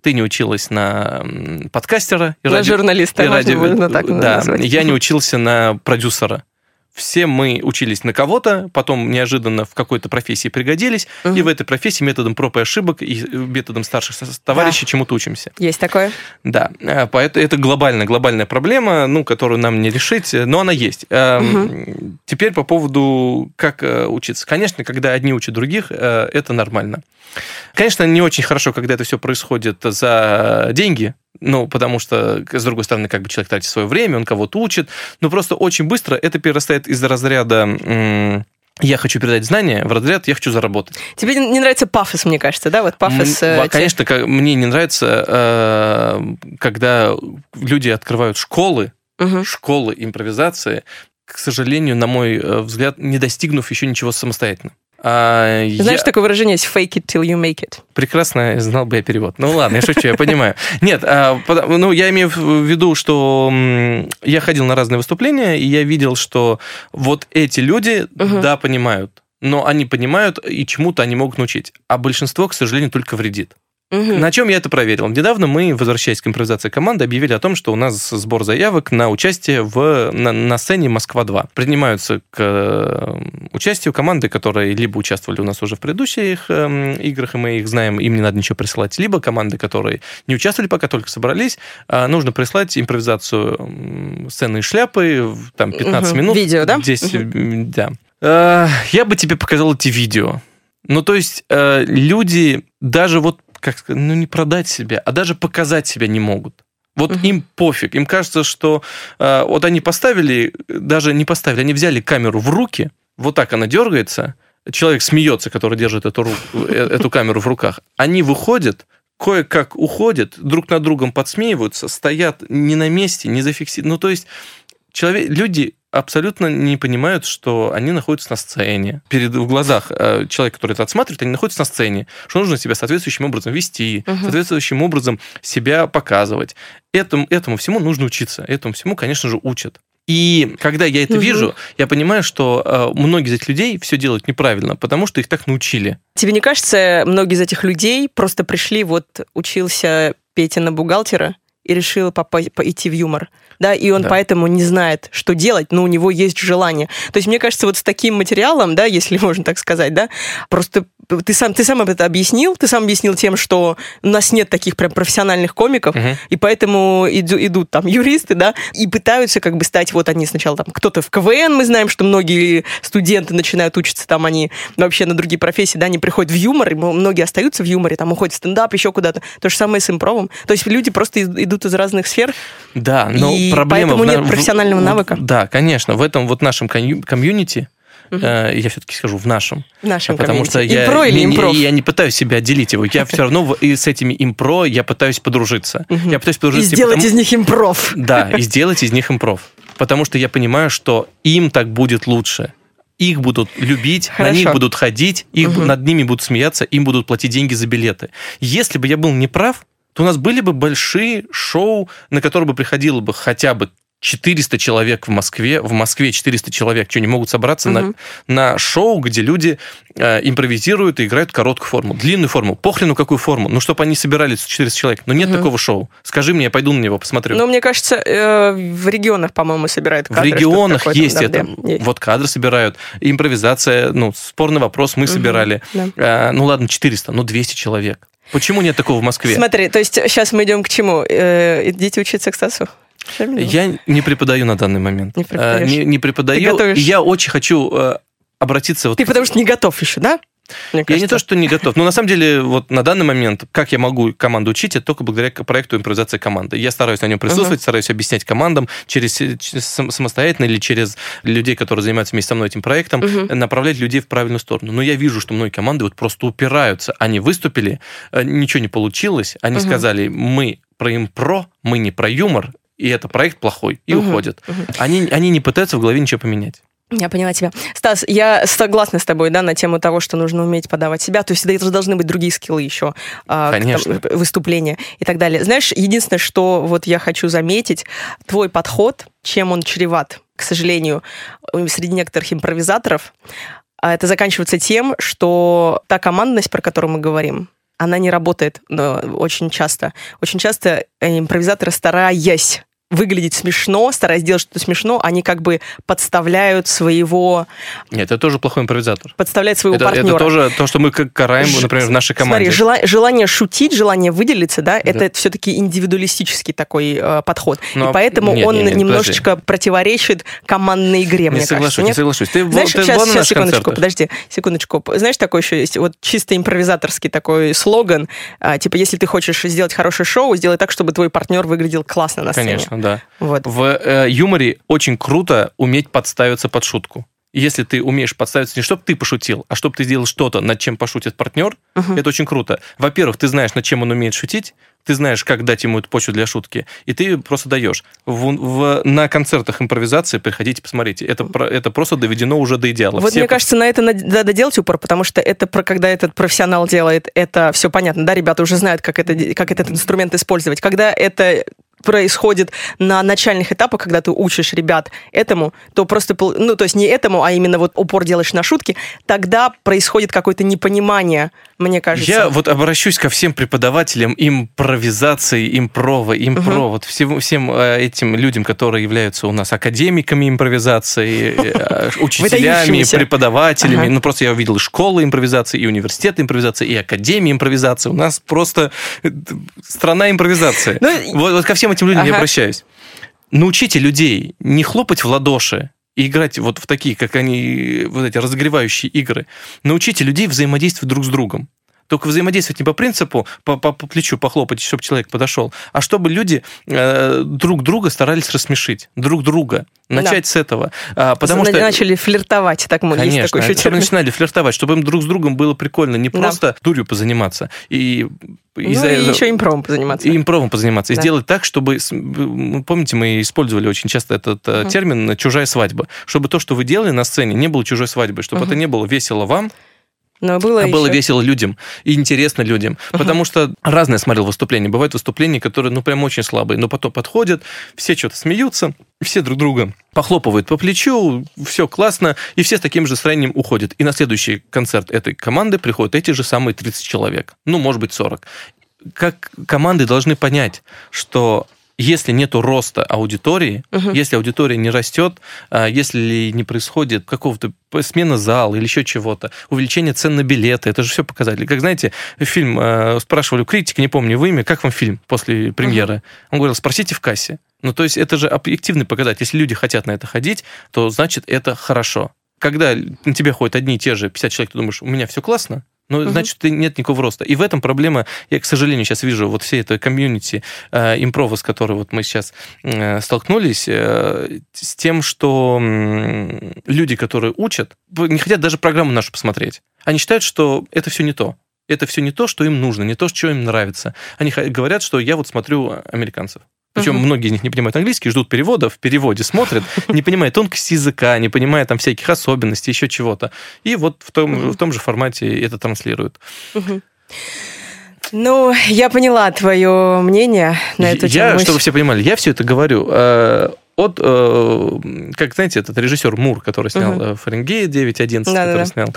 ты не училась на подкастера. И на ради... журналиста, и ради... можно так Да, назвать. я не учился на продюсера все мы учились на кого-то, потом неожиданно в какой-то профессии пригодились, угу. и в этой профессии методом проб и ошибок и методом старших товарищей да. чему-то учимся. Есть такое? Да. А, поэтому это глобальная, глобальная проблема, ну, которую нам не решить, но она есть. Угу. Теперь по поводу, как э, учиться. Конечно, когда одни учат других, э, это нормально. Конечно, не очень хорошо, когда это все происходит за деньги, ну, потому что, с другой стороны, как бы человек тратит свое время, он кого-то учит, но просто очень быстро это перерастает из разряда я хочу передать знания в разряд, я хочу заработать. Тебе не нравится пафос, мне кажется, да? Вот пафос. М- конечно, те... мне не нравится, э, когда люди открывают школы, угу. школы импровизации, к сожалению, на мой э, взгляд, не достигнув еще ничего самостоятельно. А, Знаешь, я... такое выражение есть fake it till you make it. Прекрасно, знал бы я перевод. Ну ладно, я шучу, я понимаю. Нет, а, ну я имею в виду, что я ходил на разные выступления, и я видел, что вот эти люди, да, понимают, но они понимают, и чему-то они могут научить. А большинство, к сожалению, только вредит. Угу. На чем я это проверил? Недавно мы, возвращаясь к импровизации команды, объявили о том, что у нас сбор заявок на участие в, на, на сцене Москва-2. Принимаются к э, участию команды, которые либо участвовали у нас уже в предыдущих э, играх, и мы их знаем, им не надо ничего присылать, либо команды, которые не участвовали, пока только собрались, э, нужно прислать импровизацию сцены и шляпы, там 15 угу. минут. Видео, да? Здесь, угу. да. Э, я бы тебе показал эти видео. Ну, то есть э, люди даже вот как сказать, ну не продать себя, а даже показать себя не могут. Вот угу. им пофиг, им кажется, что э, вот они поставили, даже не поставили, они взяли камеру в руки, вот так она дергается, человек смеется, который держит эту, руку, э, эту камеру в руках, они выходят, кое-как уходят, друг над другом подсмеиваются, стоят не на месте, не зафиксированы. Ну, то есть человек, люди абсолютно не понимают, что они находятся на сцене. Перед в глазах э, человека, который это отсматривает, они находятся на сцене. Что нужно себя соответствующим образом вести, угу. соответствующим образом себя показывать. Этому, этому всему нужно учиться. Этому всему, конечно же, учат. И когда я это угу. вижу, я понимаю, что э, многие из этих людей все делают неправильно, потому что их так научили. Тебе не кажется, многие из этих людей просто пришли, вот учился Петя на бухгалтера и решил попасть, пойти в юмор да, и он да. поэтому не знает, что делать, но у него есть желание. То есть, мне кажется, вот с таким материалом, да, если можно так сказать, да, просто ты сам, ты сам это объяснил, ты сам объяснил тем, что у нас нет таких прям профессиональных комиков, угу. и поэтому иду, идут там юристы, да, и пытаются как бы стать, вот они сначала там, кто-то в КВН, мы знаем, что многие студенты начинают учиться там, они вообще на другие профессии, да, они приходят в юмор, и многие остаются в юморе, там уходят в стендап, еще куда-то. То же самое с импровом. То есть люди просто идут идут из разных сфер. Да, но и проблема... поэтому в нет профессионального в- навыка. Да, конечно. В этом вот нашем комьюнити, э, я все-таки скажу в нашем, В нашем потому комьюнити. что я, Импро или не- импров? я не пытаюсь себя отделить его. Я все равно и с этими импро я пытаюсь подружиться. Я пытаюсь И подружиться сделать потому- из них импров. Да, и сделать из них импров. Потому что я понимаю, что им так будет лучше. Их будут любить, Хорошо. на них будут ходить, их, Мгм. над ними будут смеяться, им будут платить деньги за билеты. Если бы я был неправ, то у нас были бы большие шоу, на которые бы приходило бы хотя бы 400 человек в Москве. В Москве 400 человек что, не могут собраться на, Мгм. на шоу, где люди э, импровизируют и играют короткую форму, длинную форму, похрену какую форму, ну, чтобы они собирались 400 человек. Но нет Мгм. такого шоу. Скажи мне, я пойду на него посмотрю. Но мне кажется, э, в регионах, по-моему, собирают В кадры. что-то регионах там, есть да, это. да, есть. Вот кадры собирают. Импровизация, ну, спорный вопрос мы собирали. да. А, ну ладно, 400, ну 200 человек. Почему нет такого в Москве? Смотри, то есть сейчас мы идем к чему? Э, идите учиться к Стасу. Я не преподаю на данный момент. Не преподаешь. Не, не преподаю. я очень хочу э, обратиться... Вот Ты потому что не готов еще, да? Мне Я не кажется. то, что не готов. Но на самом деле, вот на данный момент, как я могу команду учить, это только благодаря проекту импровизации команды. Я стараюсь на нем присутствовать, стараюсь объяснять командам через, через сам- самостоятельно или через людей, которые занимаются вместе со мной этим проектом, Мгм. направлять людей в правильную сторону. Но я вижу, что многие команды вот просто упираются. Они выступили, э, ничего не получилось, они Мгм. сказали, мы про импро, мы не про юмор, и это проект плохой, и Мгм. уходят. Мгм. Они, они не пытаются в голове ничего поменять. Я поняла тебя. Стас, я согласна с тобой, да, на тему того, что нужно уметь подавать себя. То есть это же должны быть другие скиллы еще. а, Конечно. там, выступления и так далее. Знаешь, единственное, что вот я хочу заметить, твой подход, чем он чреват, к сожалению, среди некоторых импровизаторов, а это заканчивается тем, что та командность, про которую мы говорим, она не работает но, очень часто. Очень часто э, импровизаторы, стараясь выглядеть смешно, стараясь сделать что-то смешно, они как бы подставляют своего, Нет, это тоже плохой импровизатор. подставляют своего Это, партнера. это тоже то, что мы караем, Ж- например, в нашей команде. Смотри, жела- желание шутить, желание выделиться, да, Да. это все-таки индивидуалистический такой э, подход. Но- и поэтому нет, он нет, нет, немножечко противоречит командной игре, не мне соглашусь, кажется. не нет? соглашусь. Ты, Знаешь, ты сейчас, сейчас, секундочку, концертах? подожди, секундочку. Знаешь, такой еще есть вот чисто импровизаторский такой слоган, а, типа, если ты хочешь сделать хорошее шоу, сделай так, чтобы твой партнер выглядел классно на сцене. Конечно, да. Вот. В э, юморе очень круто уметь подставиться под шутку. Если ты умеешь подставиться не чтобы ты пошутил, а чтобы ты сделал что-то, над чем пошутит партнер, Мгм. это очень круто. Во-первых, ты знаешь, над чем он умеет шутить, ты знаешь, как дать ему эту почву для шутки, и ты просто даешь. В, в- на концертах импровизации приходите, посмотрите. Это, это просто доведено уже до идеала. Вот Все мне кажется, на это над- надо делать упор, потому что это про когда этот профессионал делает, это все понятно, да, ребята уже знают, как, это, как этот инструмент использовать. Когда это происходит на начальных этапах, когда ты учишь ребят этому, то просто, ну, то есть не этому, а именно вот упор делаешь на шутки, тогда происходит какое-то непонимание, мне кажется. Я вот обращусь ко всем преподавателям импровизации, импрова, импро, Мгм. вот всем, всем э, этим людям, которые являются у нас академиками импровизации, э, учителями, Выдающимися. преподавателями. Ну, просто я увидел школы импровизации, и университеты импровизации, и академии импровизации. У нас просто э, страна импровизации. Ну, вот ко всем этим людям я Ага. обращаюсь. Научите людей не хлопать в ладоши и играть вот в такие, как они, вот эти разогревающие игры. Научите людей взаимодействовать друг с другом. Только взаимодействовать не по принципу по, по- по плечу похлопать, чтобы человек подошел, а чтобы люди э, друг друга старались рассмешить, друг друга. Начать с этого. А, потому на- что... начали флиртовать, так мы есть Конечно, такой еще чтобы начинали флиртовать, чтобы им друг с другом было прикольно, не Да. просто дурью позаниматься и, Ну, и этого- еще импровом позаниматься. и импровом позаниматься. И Да. сделать так, чтобы... Помните, мы использовали очень часто этот Мгм. термин «чужая свадьба». Чтобы то, что вы делали на сцене, не было чужой свадьбой. Чтобы Мгм. это не было весело вам, Но было а было еще- весело людям и интересно людям. Потому что разное смотрел выступления. Бывают выступления, которые, ну, прям очень слабые, но потом подходят, все что-то смеются, все друг друга похлопывают по плечу, все классно, и все с таким же настроением уходят. И на следующий концерт этой команды приходят эти же самые 30 человек. Ну, может быть, 40. Как команды должны понять, что если нету роста аудитории, Мгм. если аудитория не растет, а, если не происходит какого-то смена зала или еще чего-то, увеличение цен на билеты, это же все показатели. Как, знаете, фильм, э, спрашивали у критика, не помню его имя, как вам фильм после премьеры? Он говорил, спросите в кассе. Ну, то есть это же объективный показатель. Если люди хотят на это ходить, то значит это хорошо. Когда на тебя ходят одни и те же 50 человек, ты думаешь, у меня все классно, Ну, значит, нет никакого роста. И в этом проблема, я, к сожалению, сейчас вижу вот все это комьюнити э, импрова, с которой вот мы сейчас э, столкнулись, э, с тем, что э, люди, которые учат, не хотят даже программу нашу посмотреть. Они считают, что это все не то. Это все не то, что им нужно, не то, что им нравится. Они говорят, что я вот смотрю американцев. Причем uh-huh. многие из них не понимают английский, ждут перевода, в переводе смотрят, не понимают тонкости языка, не понимают там всяких особенностей, еще чего-то. И вот в том, uh-huh. в том же формате это транслируют. Uh-huh. Ну, я поняла твое мнение на эту я, тему. чтобы все понимали, я все это говорю э, от, э, как знаете, этот режиссер Мур, который снял uh-huh. Фаренгейт 9.11, да, который да, снял.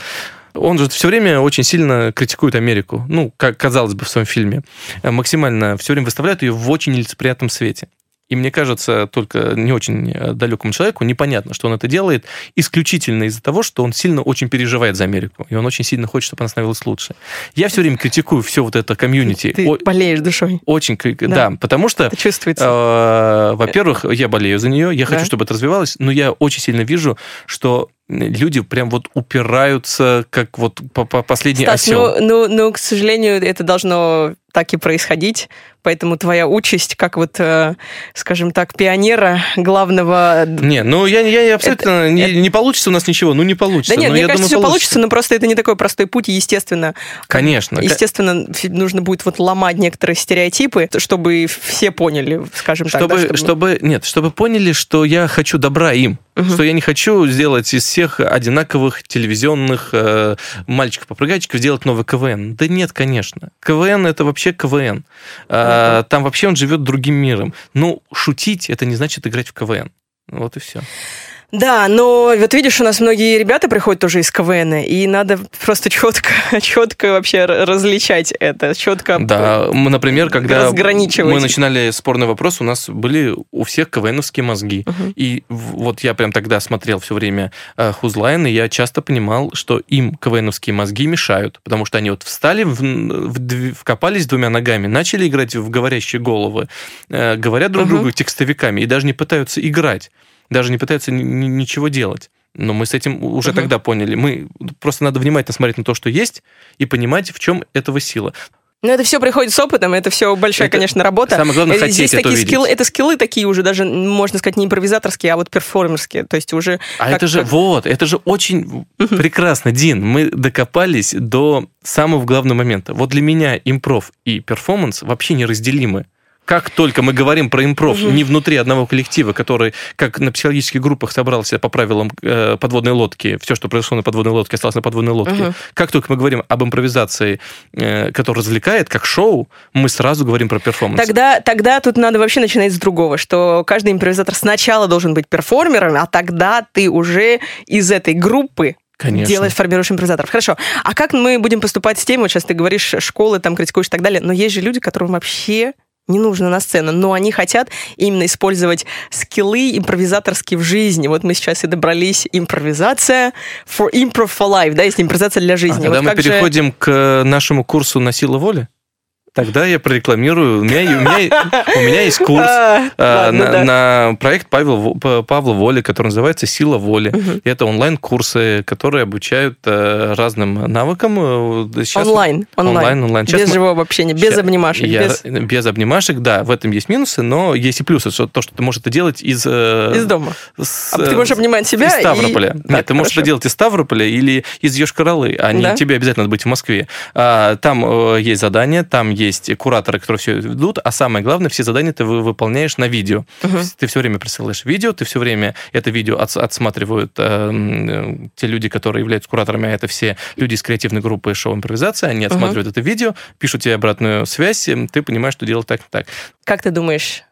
Он же все время очень сильно критикует Америку. Ну, как казалось бы в своем фильме. Э, максимально все время выставляет ее в очень нелицеприятном свете. И мне кажется, только не очень э, далекому человеку непонятно, что он это делает исключительно из-за того, что он сильно очень переживает за Америку. И он очень сильно хочет, чтобы она становилась лучше. Я все время критикую все вот это комьюнити. Ты О- болеешь душой. Очень, да, да потому что... Это чувствуется. Э, во-первых, я болею за нее, я хочу, чтобы это развивалось, но я очень сильно вижу, что люди прям вот упираются, как вот по, по последний Стас, осел. Ну, ну, ну, к сожалению, это должно так и происходить. Поэтому твоя участь, как вот, э, скажем так, пионера главного... Не, ну я, я абсолютно... Это, не, это... не получится у нас ничего, ну не получится. Да нет, но мне я кажется, думаю, все получится, но просто это не такой простой путь, естественно. Конечно. Естественно, нужно будет вот ломать некоторые стереотипы, чтобы все поняли, скажем чтобы, так. Да, чтобы... чтобы... Нет, чтобы поняли, что я хочу добра им. Угу. Что я не хочу сделать из всех одинаковых телевизионных э, мальчиков-попрыгайчиков сделать новый КВН. Да нет, конечно. КВН это вообще КВН. Э, там вообще он живет другим миром. Но шутить это не значит играть в КВН. Вот и все. Да, но вот видишь, у нас многие ребята приходят тоже из КВН, и надо просто четко, четко вообще различать это, четко Да, мы, например, когда мы начинали спорный вопрос, у нас были у всех КВНовские мозги. Угу. И вот я прям тогда смотрел все время э, Хузлайн, и я часто понимал, что им КВНовские мозги мешают, потому что они вот встали, в, в, вкопались двумя ногами, начали играть в говорящие головы, э, говорят друг угу. другу текстовиками, и даже не пытаются играть даже не пытаются ничего делать. Но мы с этим уже uh тогда поняли. Мы просто надо внимательно смотреть на то, что есть, и понимать, в чем этого сила. Ну, это все приходит с опытом, это все большая, это конечно, работа. Самое главное, Здесь хотеть такие это скиллы, это скиллы такие уже даже, можно сказать, не импровизаторские, а вот перформерские. То есть уже... А как, это же, как... вот, это же очень uh прекрасно, Дин. Мы докопались до самого главного момента. Вот для меня импров и перформанс вообще неразделимы как только мы говорим про импров угу. не внутри одного коллектива, который, как на психологических группах, собрался по правилам э, подводной лодки, все, что произошло на подводной лодке, осталось на подводной лодке, угу. как только мы говорим об импровизации, э, которая развлекает, как шоу, мы сразу говорим про перформанс. Тогда, тогда тут надо вообще начинать с другого, что каждый импровизатор сначала должен быть перформером, а тогда ты уже из этой группы Конечно. делать, формируешь импровизаторов. Хорошо. А как мы будем поступать с теми, вот сейчас ты говоришь, школы там критикуешь и так далее, но есть же люди, которым вообще не нужно на сцену, но они хотят именно использовать скиллы импровизаторские в жизни. Вот мы сейчас и добрались импровизация for improv for life, да, есть импровизация для жизни. А, вот тогда мы переходим же... к нашему курсу на силу воли? Тогда я прорекламирую. У меня, у меня, у меня есть курс а, а, на, да. на проект Павел, Павла Воли, который называется «Сила воли». Угу. Это онлайн-курсы, которые обучают а, разным навыкам. Э, сейчас, онлайн, онлайн. онлайн, онлайн. Сейчас без мы, живого общения, без обнимашек. Я, без... без обнимашек, да, в этом есть минусы, но есть и плюсы. Что, то, что ты можешь это делать из... Э, из дома. С, а ты можешь обнимать себя Из Ставрополя. И... Нет, так, ты можешь это делать из Ставрополя или из Йошкар-Олы, а не да? тебе обязательно надо быть в Москве. А, там э, есть задания, там есть кураторы, которые все ведут, а самое главное, все задания ты выполняешь на видео. Угу. Ты все время присылаешь видео, ты все время это видео от, отсматривают э, те люди, которые являются кураторами, а это все люди из креативной группы шоу импровизация, они отсматривают угу. это видео, пишут тебе обратную связь, ты понимаешь, что делать так и так. Как ты думаешь,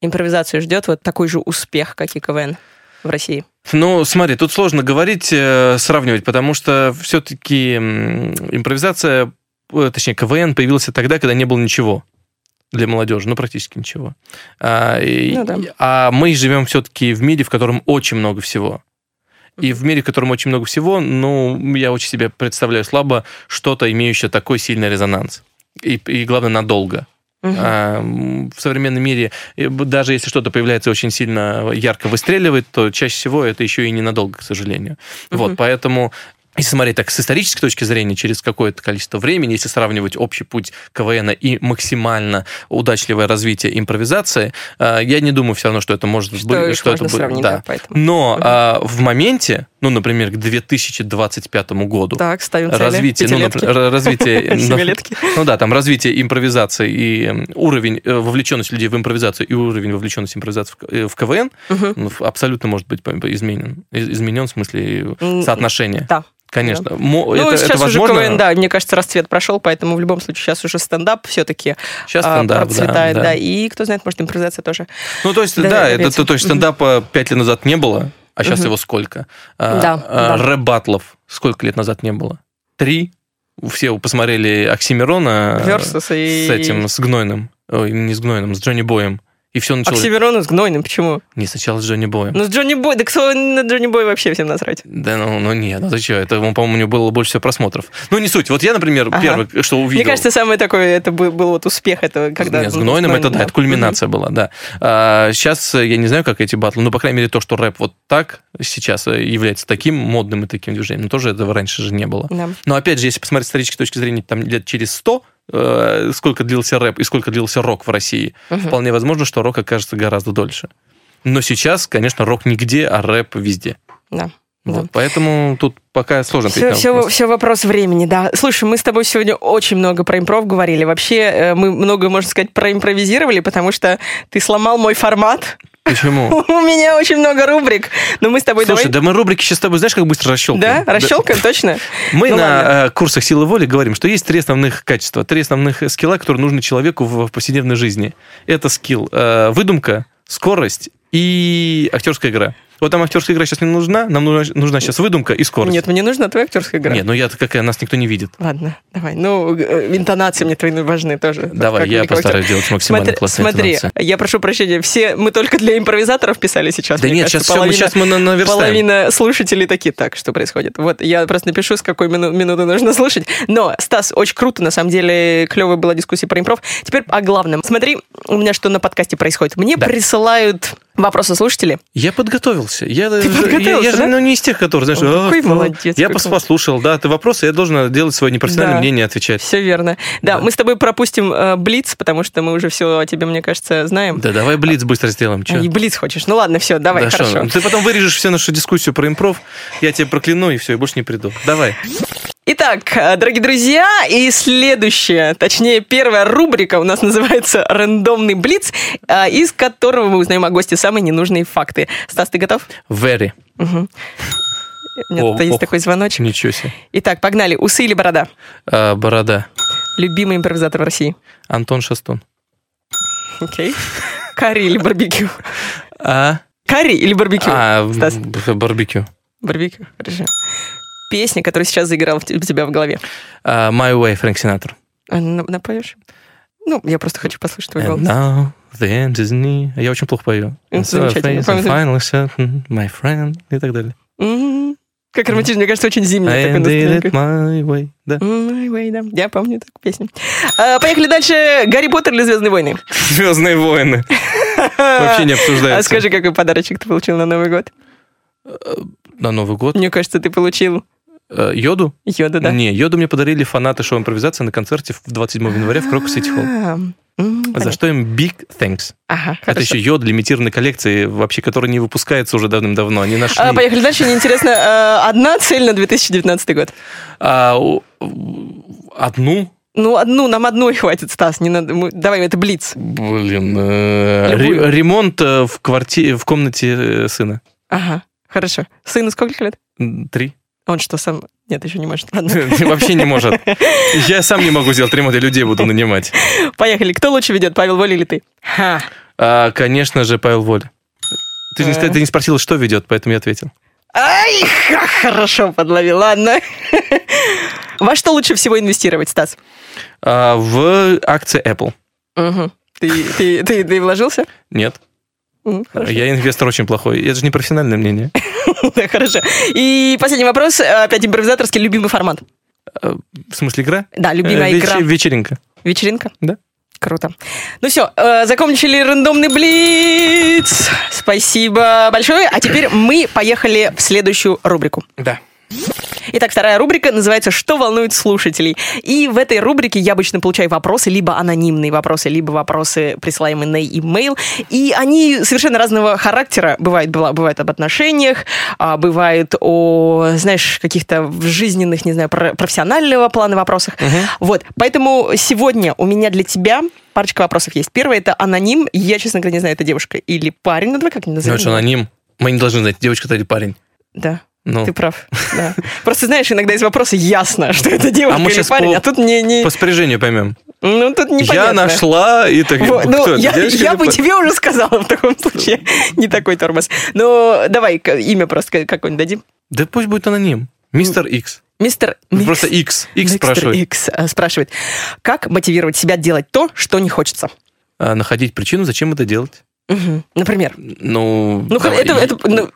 импровизацию ждет вот такой же успех, как и КВН? в России? Ну, смотри, тут сложно говорить, э, сравнивать, потому что все-таки импровизация Э, точнее, КВН появился тогда, когда не было ничего для молодежи, ну, практически ничего. А, ну, да. а мы живем все-таки в мире, в котором очень много всего. И в мире, в котором очень много всего, ну, я очень себе представляю слабо что-то, имеющее такой сильный резонанс. И, и главное, надолго. Угу. А, в современном мире, даже если что-то появляется очень сильно ярко выстреливает, то чаще всего это еще и ненадолго, к сожалению. Угу. Вот, поэтому если смотреть так с исторической точки зрения, через какое-то количество времени, если сравнивать общий путь КВН и максимально удачливое развитие импровизации, э, я не думаю все равно, что это может Что быть... Что это будет- да. да. Но а, в моменте, ну, например, к 2025 году, Так, ставим цели. развитие, ну, например, развитие, ну, да, там развитие импровизации и уровень э, вовлеченности людей в импровизацию и уровень вовлеченности импровизации в э, КВН ну, абсолютно может быть изменен. Из- Изменен в смысле соотношения. Да. Конечно. Мо- Ну, это, сейчас это уже возможно. КВН, да, мне кажется, расцвет прошел, поэтому в любом случае сейчас уже стендап все-таки Сейчас стендап, да, процветает, да, да. и кто знает, может, импровизация тоже. Ну, то есть, Да, да, это, то, то есть стендапа пять лет назад не было, а сейчас его сколько? А, Да, а, да. Сколько лет назад не было? Три? Все посмотрели Оксимирона э, Versus с этим, с Гнойным. Ой, не с Гнойным, с Джонни Боем. И все началось... Оксимирона с Гнойным, почему? Не, сначала с Джонни Боем. Ну, с Джонни Бой, да кто на Джонни Бой вообще всем насрать? Да, ну, ну нет, ну ты что, это, ну, по-моему, у него было больше всего просмотров. Ну, не суть. Вот я, например, Ага. первый, что увидел... Мне кажется, самое такое, это был, был вот успех, это когда... Нет, с ну, Гнойным это, да, да. это кульминация была, да. сейчас я не знаю, как эти батлы, но, по крайней мере, то, что рэп вот так сейчас э, является таким модным и таким движением, но тоже этого раньше же не было. Да. Но, опять же, если посмотреть с исторической точки зрения, там лет через 100, э, сколько длился рэп и сколько длился рок в России, Мгм. вполне возможно, что рок окажется гораздо дольше. Но сейчас, конечно, рок нигде, а рэп везде. Да. Вот, Да. Поэтому тут пока сложно Все, на вопрос. все, вопрос времени, да. Слушай, мы с тобой сегодня очень много про импров говорили. Вообще, э, мы много, можно сказать, проимпровизировали, потому что ты сломал мой формат. Почему? У меня очень много рубрик. Но мы с тобой Слушай, да мы рубрики сейчас с тобой, знаешь, как быстро расщелкаем? Да, расщелкаем, точно? Мы Ну на э, курсах силы воли говорим, что есть три основных качества, три основных скилла, которые нужны человеку в, в повседневной жизни. Это скилл э, выдумка, скорость и актерская игра. Вот там актерская игра сейчас не нужна, нам нужна, нужна сейчас выдумка и скорость. Нет, мне нужна твоя актерская игра. Нет, ну я какая, нас никто не видит. Ладно, давай. Ну, э, интонации мне твои важны тоже. Давай, я постараюсь актера. делать максимально Смотри, классные смотри, интонации. я прошу прощения, все мы только для импровизаторов писали сейчас. Да нет, кажется, сейчас, всё, мы, половина- сейчас мы на- наверстаем. Половина слушателей такие, так, что происходит? Вот, я просто напишу, с какой мину- минуты нужно слушать. Но, Стас, очень круто, на самом деле, клевая была дискуссия про импров. Теперь о главном. Смотри, у меня что на подкасте происходит. Мне Да. присылают вопросы слушатели. Я подготовился. Я, Ты подготовился, я, я да? ну, не из тех, которые, знаешь, «А, какой ну, молодец, Я какой пос- послушал, да, ты вопросы, я должен делать свое непрофессиональное Да. мнение, отвечать. Все верно. Да, Да. мы с тобой пропустим э, Блиц, потому что мы уже все о тебе, мне кажется, знаем. Да давай блиц быстро сделаем. чё? А, и Блиц хочешь. Ну ладно, все, давай, Да хорошо. что, ты потом вырежешь всю нашу дискуссию про импров, я тебя прокляну, и все, и больше не приду. Давай. Итак, э, дорогие друзья, и следующая, точнее, первая рубрика у нас называется «Рандомный блиц», э, из которого мы узнаем о госте самые ненужные факты. Стас, ты готов? Very. Мгм. У меня О, есть ох. такой звоночек. Ничего себе. Итак, погнали. Усы или борода? А, борода. Любимый импровизатор в России? Антон Шастун. Окей. Карри или барбекю? А? Карри или барбекю? А, Стас. барбекю. Барбекю, хорошо. Песня, которая сейчас заиграла в у тебя в голове. А, My Way, Фрэнк Синатор. А, на- Напоешь? Ну, я просто хочу послушать твой голос. now the end is near. Я очень плохо пою. Замечательно. finally certain, my friend, и так далее. М, Как романтично, мне кажется, очень зимний I такой did it my way. Да. My way, да. Я помню такую песню. А, поехали дальше. Гарри Поттер или Звездные войны? Звездные войны. Вообще не А обсуждается. скажи, какой подарочек ты получил на Новый год? На Новый год. Мне кажется, ты получил Э, Йоду? йоду, да? Не, Йоду мне подарили фанаты шоу импровизации на концерте в 27 января в Крокус Сити Холл. А, За что им big thanks. Ага, Это еще йод лимитированной коллекции, вообще, которая не выпускается уже давным-давно. Они нашли. А, Поехали дальше. Мне интересно, э, одна цель на 2019 год? А, одну? Ну, одну, нам одной хватит, Стас. Не надо, мы- давай, это Блиц. Блин. э, ре- ремонт э, в квартире, в комнате э, сына. Ага, хорошо. Сыну сколько лет? Три. Он что, сам... Нет, еще не может. Ладно. Вообще не может. Я сам не могу сделать ремонт, я людей буду нанимать. Поехали. Кто лучше ведет, Павел Воля или ты? Ха. А, Конечно же, Павел Воля. Ты не, А. ска- ты не спросила, что ведет, поэтому я ответил. Ай, ха, хорошо подловил, ладно. Во что лучше всего инвестировать, Стас? А, В акции Apple. Мгм. Ты, ты, ты, ты вложился? Нет. Хорошо. Я инвестор очень плохой. Это же не профессиональное мнение. Да, хорошо. И последний вопрос, опять импровизаторский, любимый формат. А, В смысле игра? Да, любимая Э, игра. Вечеринка. Вечеринка? Да. Круто. Ну все, закончили рандомный блиц. Спасибо большое. А теперь мы поехали в следующую рубрику. Да. Итак, вторая рубрика называется «Что волнует слушателей?». И в этой рубрике я обычно получаю вопросы, либо анонимные вопросы, либо вопросы, присылаемые на e-mail. И они совершенно разного характера. Бывает, быва- бывает об отношениях, а, бывает о, знаешь, каких-то жизненных, не знаю, про- профессионального плана вопросах. Вот, поэтому сегодня у меня для тебя парочка вопросов есть. Первый это аноним. Я, честно говоря, не знаю, это девушка или парень. Ну, давай как Ну, назовем. что, аноним. Мы не должны знать, девочка это или парень. Да. Ну, Ты прав, да. Просто знаешь, иногда из вопроса ясно, что это девушка А мы или парень, по- а тут мне не... по спряжению поймем. Ну, тут непонятно. Я нашла и так... Вот, ну, я, я бы парень? тебе уже сказала в таком случае. Не такой тормоз. Ну, давай имя просто какое-нибудь дадим. Да пусть будет аноним. Мистер Икс. Мистер... Просто Икс. Икс Мистер спрашивает. Икс э, спрашивает, как мотивировать себя делать то, что не хочется? А, находить причину, зачем это делать. Например. Ну, Ну, давай, это- это, ну-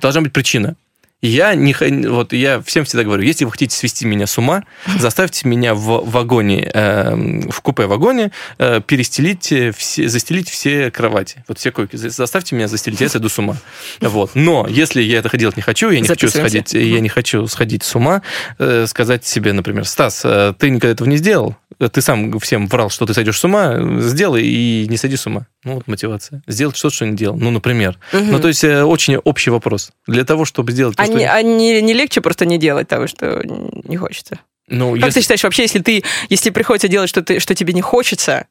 должна быть причина. Я не вот я всем всегда говорю, если вы хотите свести меня с ума, заставьте меня в вагоне, эм, в купе вагоне э, перестелить э, все, застелить все кровати, вот все койки, За- заставьте меня застелить, я сойду с ума. Вот. Но если я это делать не хочу, я не хочу сходить, я не хочу сходить с ума, э, сказать себе, например, Стас, э, ты никогда этого не сделал, ты сам всем врал, что ты сойдешь с ума, сделай и не сойди с ума. Ну, вот мотивация. Сделать что-то, что не делал. Ну, например. Мгм. Ну, то есть э, очень общий вопрос. Для того, чтобы сделать... то, А, что- не, а не- не легче просто не делать того, что не хочется? ну, Как ты если- считаешь, вообще, если ты, если приходится делать что-то, что тебе не хочется,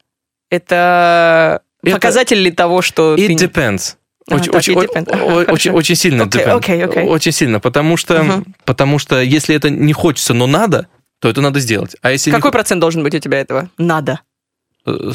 это, Это- показатель ли того, что It ты... не- depends. А, Очень, так, очень, о- очень, очень сильно Окей, depends. окей, окей. Очень сильно, потому что, Мгм. потому что если это не хочется, но надо, то это надо сделать. А если Какой процент должен быть у тебя этого? Надо не...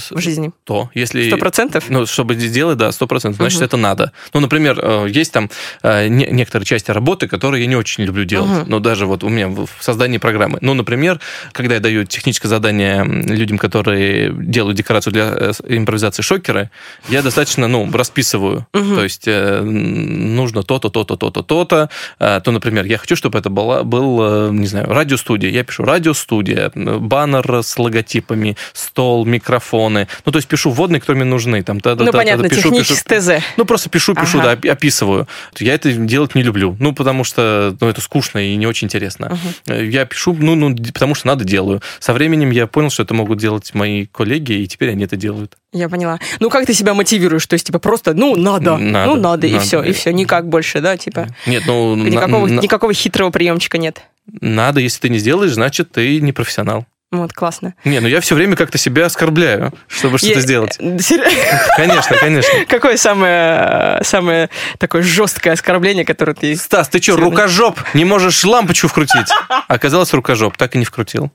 в жизни? То, если... Сто процентов? Ну, чтобы сделать, да, сто процентов, значит, Мгм. это надо. Ну, например, э, есть там э, не- некоторые части работы, которые я не очень люблю делать. Мгм. Но даже вот у меня в создании программы. Ну, например, когда я даю техническое задание людям, которые делают декорацию для э, импровизации шокера, я достаточно, ну, расписываю. Мгм. То есть нужно то-то, то-то, то-то, то-то. То, например, я хочу, чтобы это была, был, не знаю, радиостудия. Я пишу радиостудия, баннер с логотипами, стол, микрофоны. Ну, то есть пишу вводные, которые мне нужны. Там, да, да, Ну, да, понятно, да, пишу, пишу. технический ТЗ. Ну, просто пишу, пишу, Ага. да, опи- описываю. Я это делать не люблю. Ну, потому что ну, это скучно и не очень интересно. Э, Я пишу, ну, ну, потому что надо делаю. Со временем я понял, что это могут делать мои коллеги, и теперь они это делают. Я поняла. Ну, как ты себя мотивируешь? То есть, типа, просто, ну, надо, Надо, ну, надо, и надо. все, и все, никак больше, да, типа. Нет, ну, Никакого, на- никакого хитрого приемчика нет. надо, если ты не сделаешь, значит, ты не профессионал. Вот, классно. Не, ну я все время как-то себя оскорбляю, чтобы что-то Я- сделать. Серьё- Конечно, конечно. Какое самое, самое такое жесткое оскорбление, которое ты... Стас, ты что, рукожоп? Не можешь лампочку вкрутить? Оказалось, рукожоп, так и не вкрутил.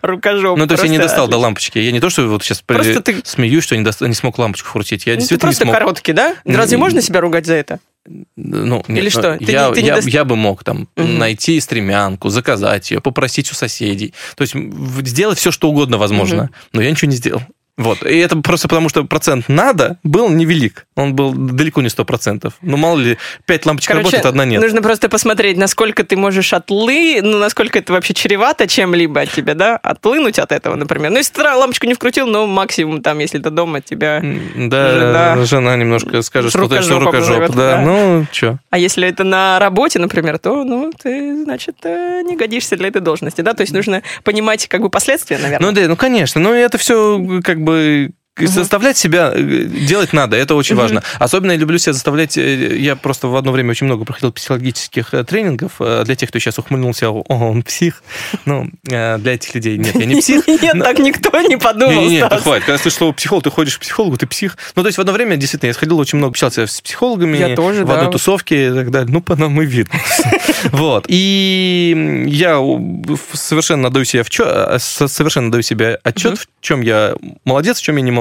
Рукожоп. Ну, то есть я не просто достал до лампочки. Я не то, что вот сейчас Просто смеюсь, что не, смог лампочку вкрутить. Я Ну, действительно просто не смог. короткий, да? Разве можно себя ругать за это? Ну, Или ну, что? Ты я, ты я, дост- я бы мог там Мгм. найти стремянку, заказать ее, попросить у соседей. То есть сделать все, что угодно возможно. Но я ничего не сделал. Вот. И это просто потому, что процент надо был невелик. Он был далеко не 100%. Ну, мало ли, пять лампочек работает, одна нет. нужно просто посмотреть, насколько ты можешь отлы, ну, насколько это вообще чревато чем-либо от тебя, да, отлынуть от этого, например. Ну, если ты лампочку не вкрутил, ну, максимум там, если ты дома, тебя... Да, Жена. жена, немножко скажет, что ты что рукожоп. Да, да. ну, что? А если это на работе, например, то, ну, ты, значит, э, не годишься для этой должности, да? То есть нужно понимать, как бы, последствия, наверное. Ну да, ну конечно, но это все как бы бы заставлять себя э, делать надо, это очень Мгм. важно. Особенно я люблю себя заставлять. э, Я просто в одно время очень много проходил психологических э, тренингов для тех, кто сейчас ухмыльнулся, о, он псих. Ну, для этих людей нет, я не псих. Нет, так никто не подумал, Не, не, не, Стас. хватит. Когда слышишь слово психолог, ты ходишь к психологу, ты псих. Ну, то есть в одно время, действительно, я сходил очень много, общался с психологами. Я тоже, В одной тусовке и так далее. Ну, по нам и видно. Вот. И я совершенно даю себе, совершенно даю себе отчет, в чем я молодец, в чем я не молодец.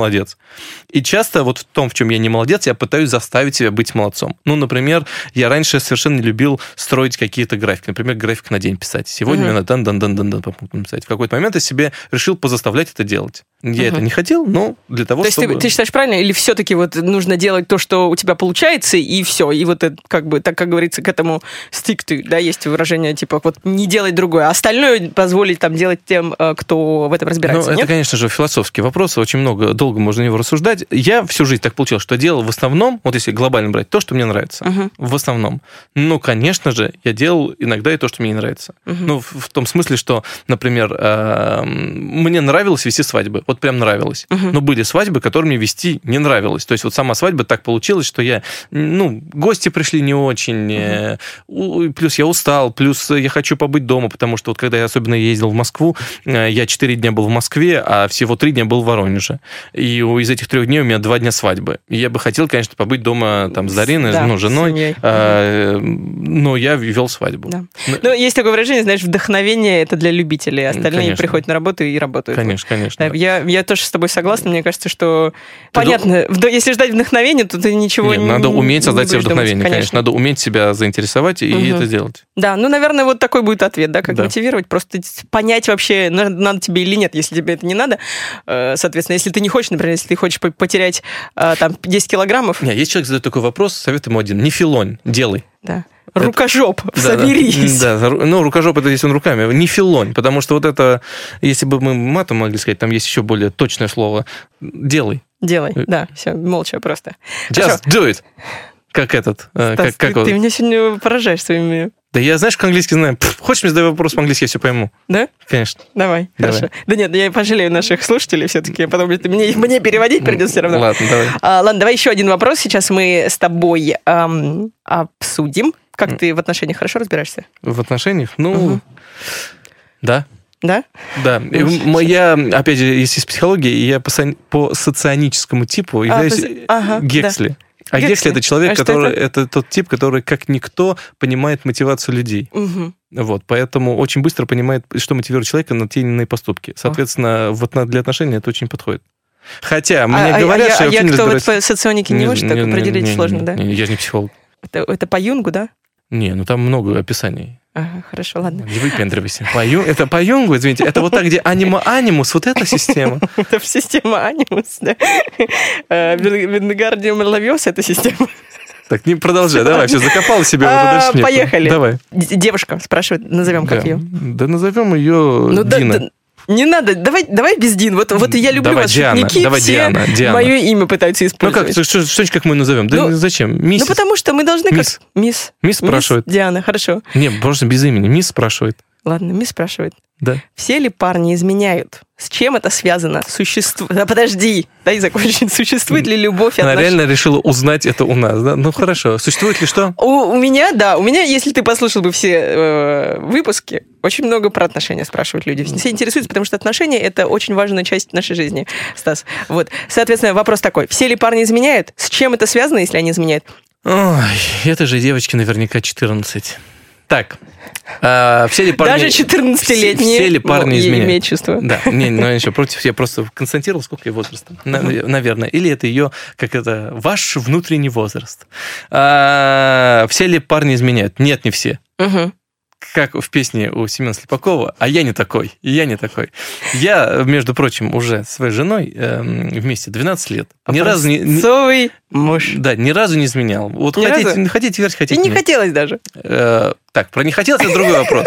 И часто вот в том, в чем я не молодец, я пытаюсь заставить себя быть молодцом. Ну, например, я раньше совершенно не любил строить какие-то графики. Например, график на день писать. Сегодня Мгм. мне надо дан дан дан дан дан писать. В какой-то момент я себе решил позаставлять это делать. Я это не хотел, но для того, То есть чтобы... ты, ты считаешь правильно, или все-таки вот нужно делать то, что у тебя получается, и все, и вот это, как бы, так как говорится, к этому stick to, да, есть выражение, типа, вот не делать другое, а остальное позволить там делать тем, э, кто в этом разбирается, Ну, это, конечно же, философский вопрос, очень много, долго можно на него рассуждать. Я всю жизнь так получилось, что делал в основном, вот если глобально брать, то, что мне нравится. Мгм. В основном. Ну, конечно же, я делал иногда и то, что мне не нравится. Мгм. Ну, в, в том смысле, что, например, э, мне нравилось вести свадьбы. Вот прям нравилось. Мгм. Но были свадьбы, которые мне вести не нравилось. То есть вот сама свадьба так получилась, что я, ну, гости пришли не очень, у- плюс я устал, плюс я хочу побыть дома, потому что вот когда я особенно ездил в Москву, э, я 4 дня был в Москве, а всего 3 дня был в Воронеже. И у- из этих трех дней у меня 2 дня свадьбы. И я бы хотел, конечно, побыть дома там с Дариной, Да, ну, женой, э, но я вел свадьбу. Да. Ну, Ну, есть такое выражение, знаешь, вдохновение это для любителей, а остальные Конечно. приходят на работу и работают. Конечно, конечно. Да, я, я тоже с тобой согласна. Мне кажется, что Ты понятно, вд- если ждать вдохновения, то ты ничего Нет, не надо уметь создать себе думать, вдохновение, конечно. Надо уметь себя заинтересовать и Мгм. это сделать. Да, ну, наверное, вот такой будет ответ, да, как Да. мотивировать, просто понять вообще, на- надо тебе или нет, если тебе это не надо. Э, Соответственно, если ты не хочешь, например, если ты хочешь по- потерять э, там 10 килограммов, Нет, если человек задает такой вопрос, совет ему один. Не филонь, делай. да, рукожоп, Да, соберись. Да, да, ну, рукожоп это если он руками, не филонь, потому что вот это, если бы мы матом могли сказать, там есть еще более точное слово, делай. Делай, Э. да, все, молча просто. Just do it. Как этот, э, Стас, как, как ты, он? ты меня сегодня поражаешь своими... Да я, знаешь, как английский знаю. Пф, хочешь мне задать вопрос по-английски, я все пойму. Да? Конечно. Давай, Давай. хорошо. Да нет, я пожалею наших слушателей все-таки, потом мне, мне переводить придется все равно. Ладно, давай. А, ладно, давай еще один вопрос. Сейчас мы с тобой ам, обсудим. Как ты в отношениях хорошо разбираешься? В отношениях? Ну, Мгм. да. Да? Да, м- я, опять же, если из психологии, я по, по соционическому типу являюсь то есть- ага, Гексли. А Гексли. Гексли это человек, А который это? это? тот тип, который как никто понимает мотивацию людей. Мгм. Вот, поэтому очень быстро понимает, что мотивирует человека на те или иные поступки. Соответственно, вот для отношений это очень подходит. Хотя мне а, а- говорят, а что я, я а не я кто вот разбираюсь. по соционике не, может так не- не- определить не- сложно, не- да? не, я же не психолог. Это, это по Юнгу, да? Не, ну там много описаний. Ага, хорошо, ладно. Не выпендривайся. По Ю- Это по Юнгу, извините, это вот так, где анима-анимус, вот эта система. Это система анимус, да? Э, Вин- Вингардиум лавиос это система. Так, не продолжай, давай, все, закопал себе А, поехали. Давай. Девушка спрашивает, назовем как ее. Да назовем ее Ну Дина. Не надо, давай, давай без Дин. Вот, вот я люблю Давай, вас, Диана, шутники, давай, все Диана, Диана. мое имя пытаются Ну использовать. как, что- что-нибудь как мы назовем? Да Ну, зачем? Мисс. Ну, потому что мы должны Мисс. как... Мисс. Мисс спрашивает. Диана, хорошо. Не, просто без имени. Мисс спрашивает. Ладно, мисс спрашивает. Да. Все ли парни изменяют? С чем это связано? Существует... Да подожди, дай закончить. Существует ли любовь Она отнош- реально решила узнать это у нас, да? Ну хорошо. Существует ли что? У, у меня, да, у меня, если ты послушал бы все э, выпуски, очень много про отношения спрашивают люди. Все интересуются, потому что отношения это очень важная часть нашей жизни, Стас. Вот. Соответственно, вопрос такой: все ли парни изменяют? С чем это связано, если они изменяют? Ой, это же девочки наверняка 14. Так, а, все ли парни... Даже 14-летние Все, все ли парни ну, изменяют? имеют чувства. Да, не, ну еще против, я просто констатировал, сколько ей возраста, На- наверное. Или это ее, как это, ваш внутренний возраст. А, все ли парни изменяют? Нет, не все. Мгм. Как в песне у Семена Слепакова, а я не такой, и я не такой. Я, между прочим, уже с своей женой эм, вместе 12 лет. Ни разу не... Образцовый муж. Да, ни разу не изменял. Вот Ни хотите, разу? хотите верьте, И хотите не нет. хотелось даже. Э, так, про не хотелось, это другой вопрос.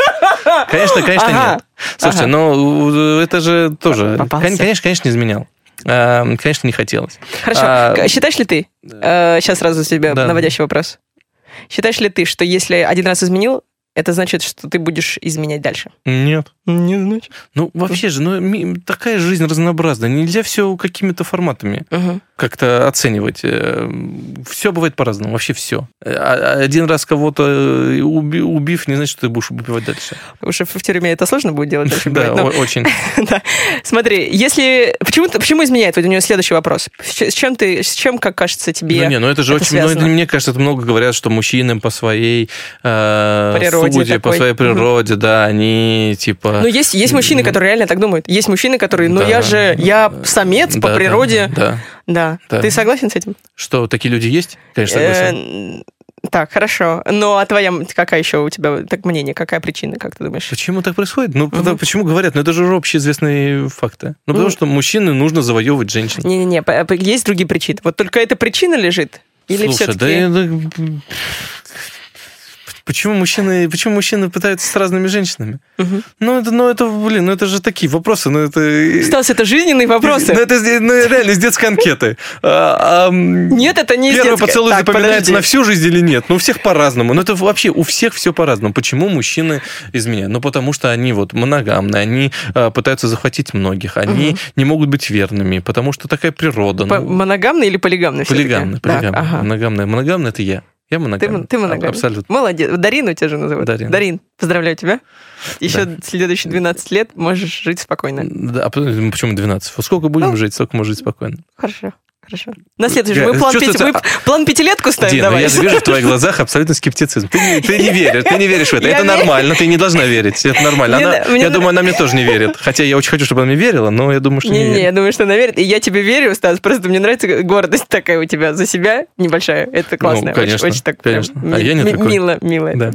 Конечно, конечно, Ага. нет. Слушайте, Ага. но это же тоже... Попался. Кон- Конечно, конечно, не изменял. Э, Конечно, не хотелось. Хорошо. А, Считаешь ли ты, сейчас сразу тебе Да. наводящий вопрос, считаешь ли ты, что если один раз изменил, это значит, что ты будешь изменять дальше? Нет. Не значит. Ну, вообще же, ну, такая жизнь разнообразная. Нельзя все какими-то форматами как-то оценивать. Все бывает по-разному, вообще все. Один раз кого-то э, уби- убив, не значит, что ты будешь убивать дальше. Что в тюрьме это сложно будет делать дальше. Да, очень. Смотри, если... Почему, изменяет? Вот у него следующий вопрос. С чем ты... С чем, как кажется тебе... Ну, не, ну это же очень... ну, мне кажется, это много говорят, что мужчинам по своей э, Природе по такой. своей природе, да, они типа... Ну, есть, есть мужчины, которые реально так думают. Есть мужчины, которые, ну, Да. я же, я самец по да, да, природе. Да, Да. Да. Ты согласен с этим? Что, такие люди есть? Конечно, согласен. Э, Так, хорошо. Ну, а твоя, какая еще у тебя так мнение, какая причина, как ты думаешь? Почему так происходит? Ну, потому- почему говорят? Ну, это же уже общеизвестные факты. Ну, потому Ну. что мужчины нужно завоевывать женщин. Не-не-не, п- есть другие причины. Вот только эта причина лежит? Или Слушай, все-таки... да, Почему мужчины, почему мужчины пытаются с разными женщинами? Мгм. Ну, это, ну, это, блин, ну, это же такие вопросы, ну, это... Стас, это жизненные вопросы. Ну, это ну, реально из детской анкеты. А, а, Нет, это не из Первый детской- поцелуй Так, запоминается подожди. на всю жизнь или нет? Ну, у всех по-разному. Но это вообще у всех все по-разному. Почему мужчины изменяют? Ну, потому что они вот моногамные, они а, пытаются захватить многих, они не могут быть верными, потому что такая природа. По- ну, Моногамный или Так, полигамная. ага. Моногамная. Моногамная это я. Я Ты, моногамный. мон- ты моногамный. Абсолютно. Молодец. Дарина у тебя же называют. Дарина. Дарин, поздравляю тебя. Еще следующие 12 лет можешь жить спокойно. Да, а почему 12? Вот сколько будем Ну. жить, столько можем жить спокойно. Хорошо, хорошо. На следующий. Мы план, пяти- мы план пятилетку ставим, Дина, давай. я вижу в твоих глазах абсолютно скептицизм. Ты не, ты не веришь, ты не веришь в это. Я это верю. нормально, ты не должна верить. Это нормально. Мне Она- на- мне я на- думаю, она мне тоже не верит. Хотя я очень хочу, чтобы она мне верила, но я думаю, что не, Не-не, верит. я думаю, что она верит. И я тебе верю, Стас. Просто мне нравится гордость такая у тебя за себя небольшая. Это классно. Ну, конечно, очень, очень так прям конечно. А ми- я не такой. мило, мило. это. Да.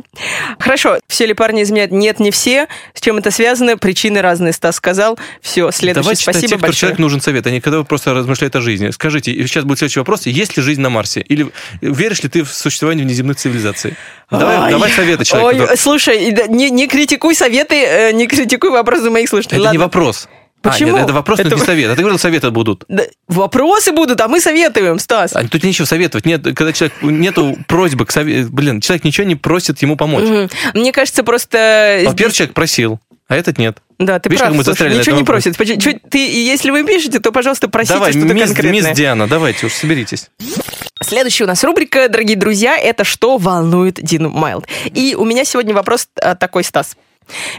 Хорошо. Все ли парни изменяют? Нет, не все. С чем это связано? Причины разные, Стас сказал. Все, следующий. Читать Спасибо тех, большое. человек нужен совет, а не когда просто размышляете о жизни. Скажите, и сейчас будет следующий вопрос, есть ли жизнь на Марсе? Или веришь ли ты в существование внеземных цивилизаций? Давай, Ой. давай советы человеку. Ой, который- слушай, не, не критикуй советы, э, не критикуй вопросы моих слушателей. Это не Ладно. вопрос. А, Почему? нет, это вопрос, но Это- не совет. А ты говорил, советы будут. Да, вопросы будут, а мы советуем, Стас. А тут нечего советовать. Нет, когда человек нету просьбы к совету. Блин, человек ничего не просит ему помочь. Мне кажется, просто... Во-первых, здесь- человек просил, а этот нет. Да, ты Видишь, прав, как мы слушай, ничего не просит. Почему- чё- ты, если вы пишете, то, пожалуйста, просите Давай, что-то мисс, конкретное. мисс Диана, давайте уж соберитесь. Следующая у нас рубрика, дорогие друзья, это «Что волнует Дину Майлд?». И у меня сегодня вопрос а, такой, Стас.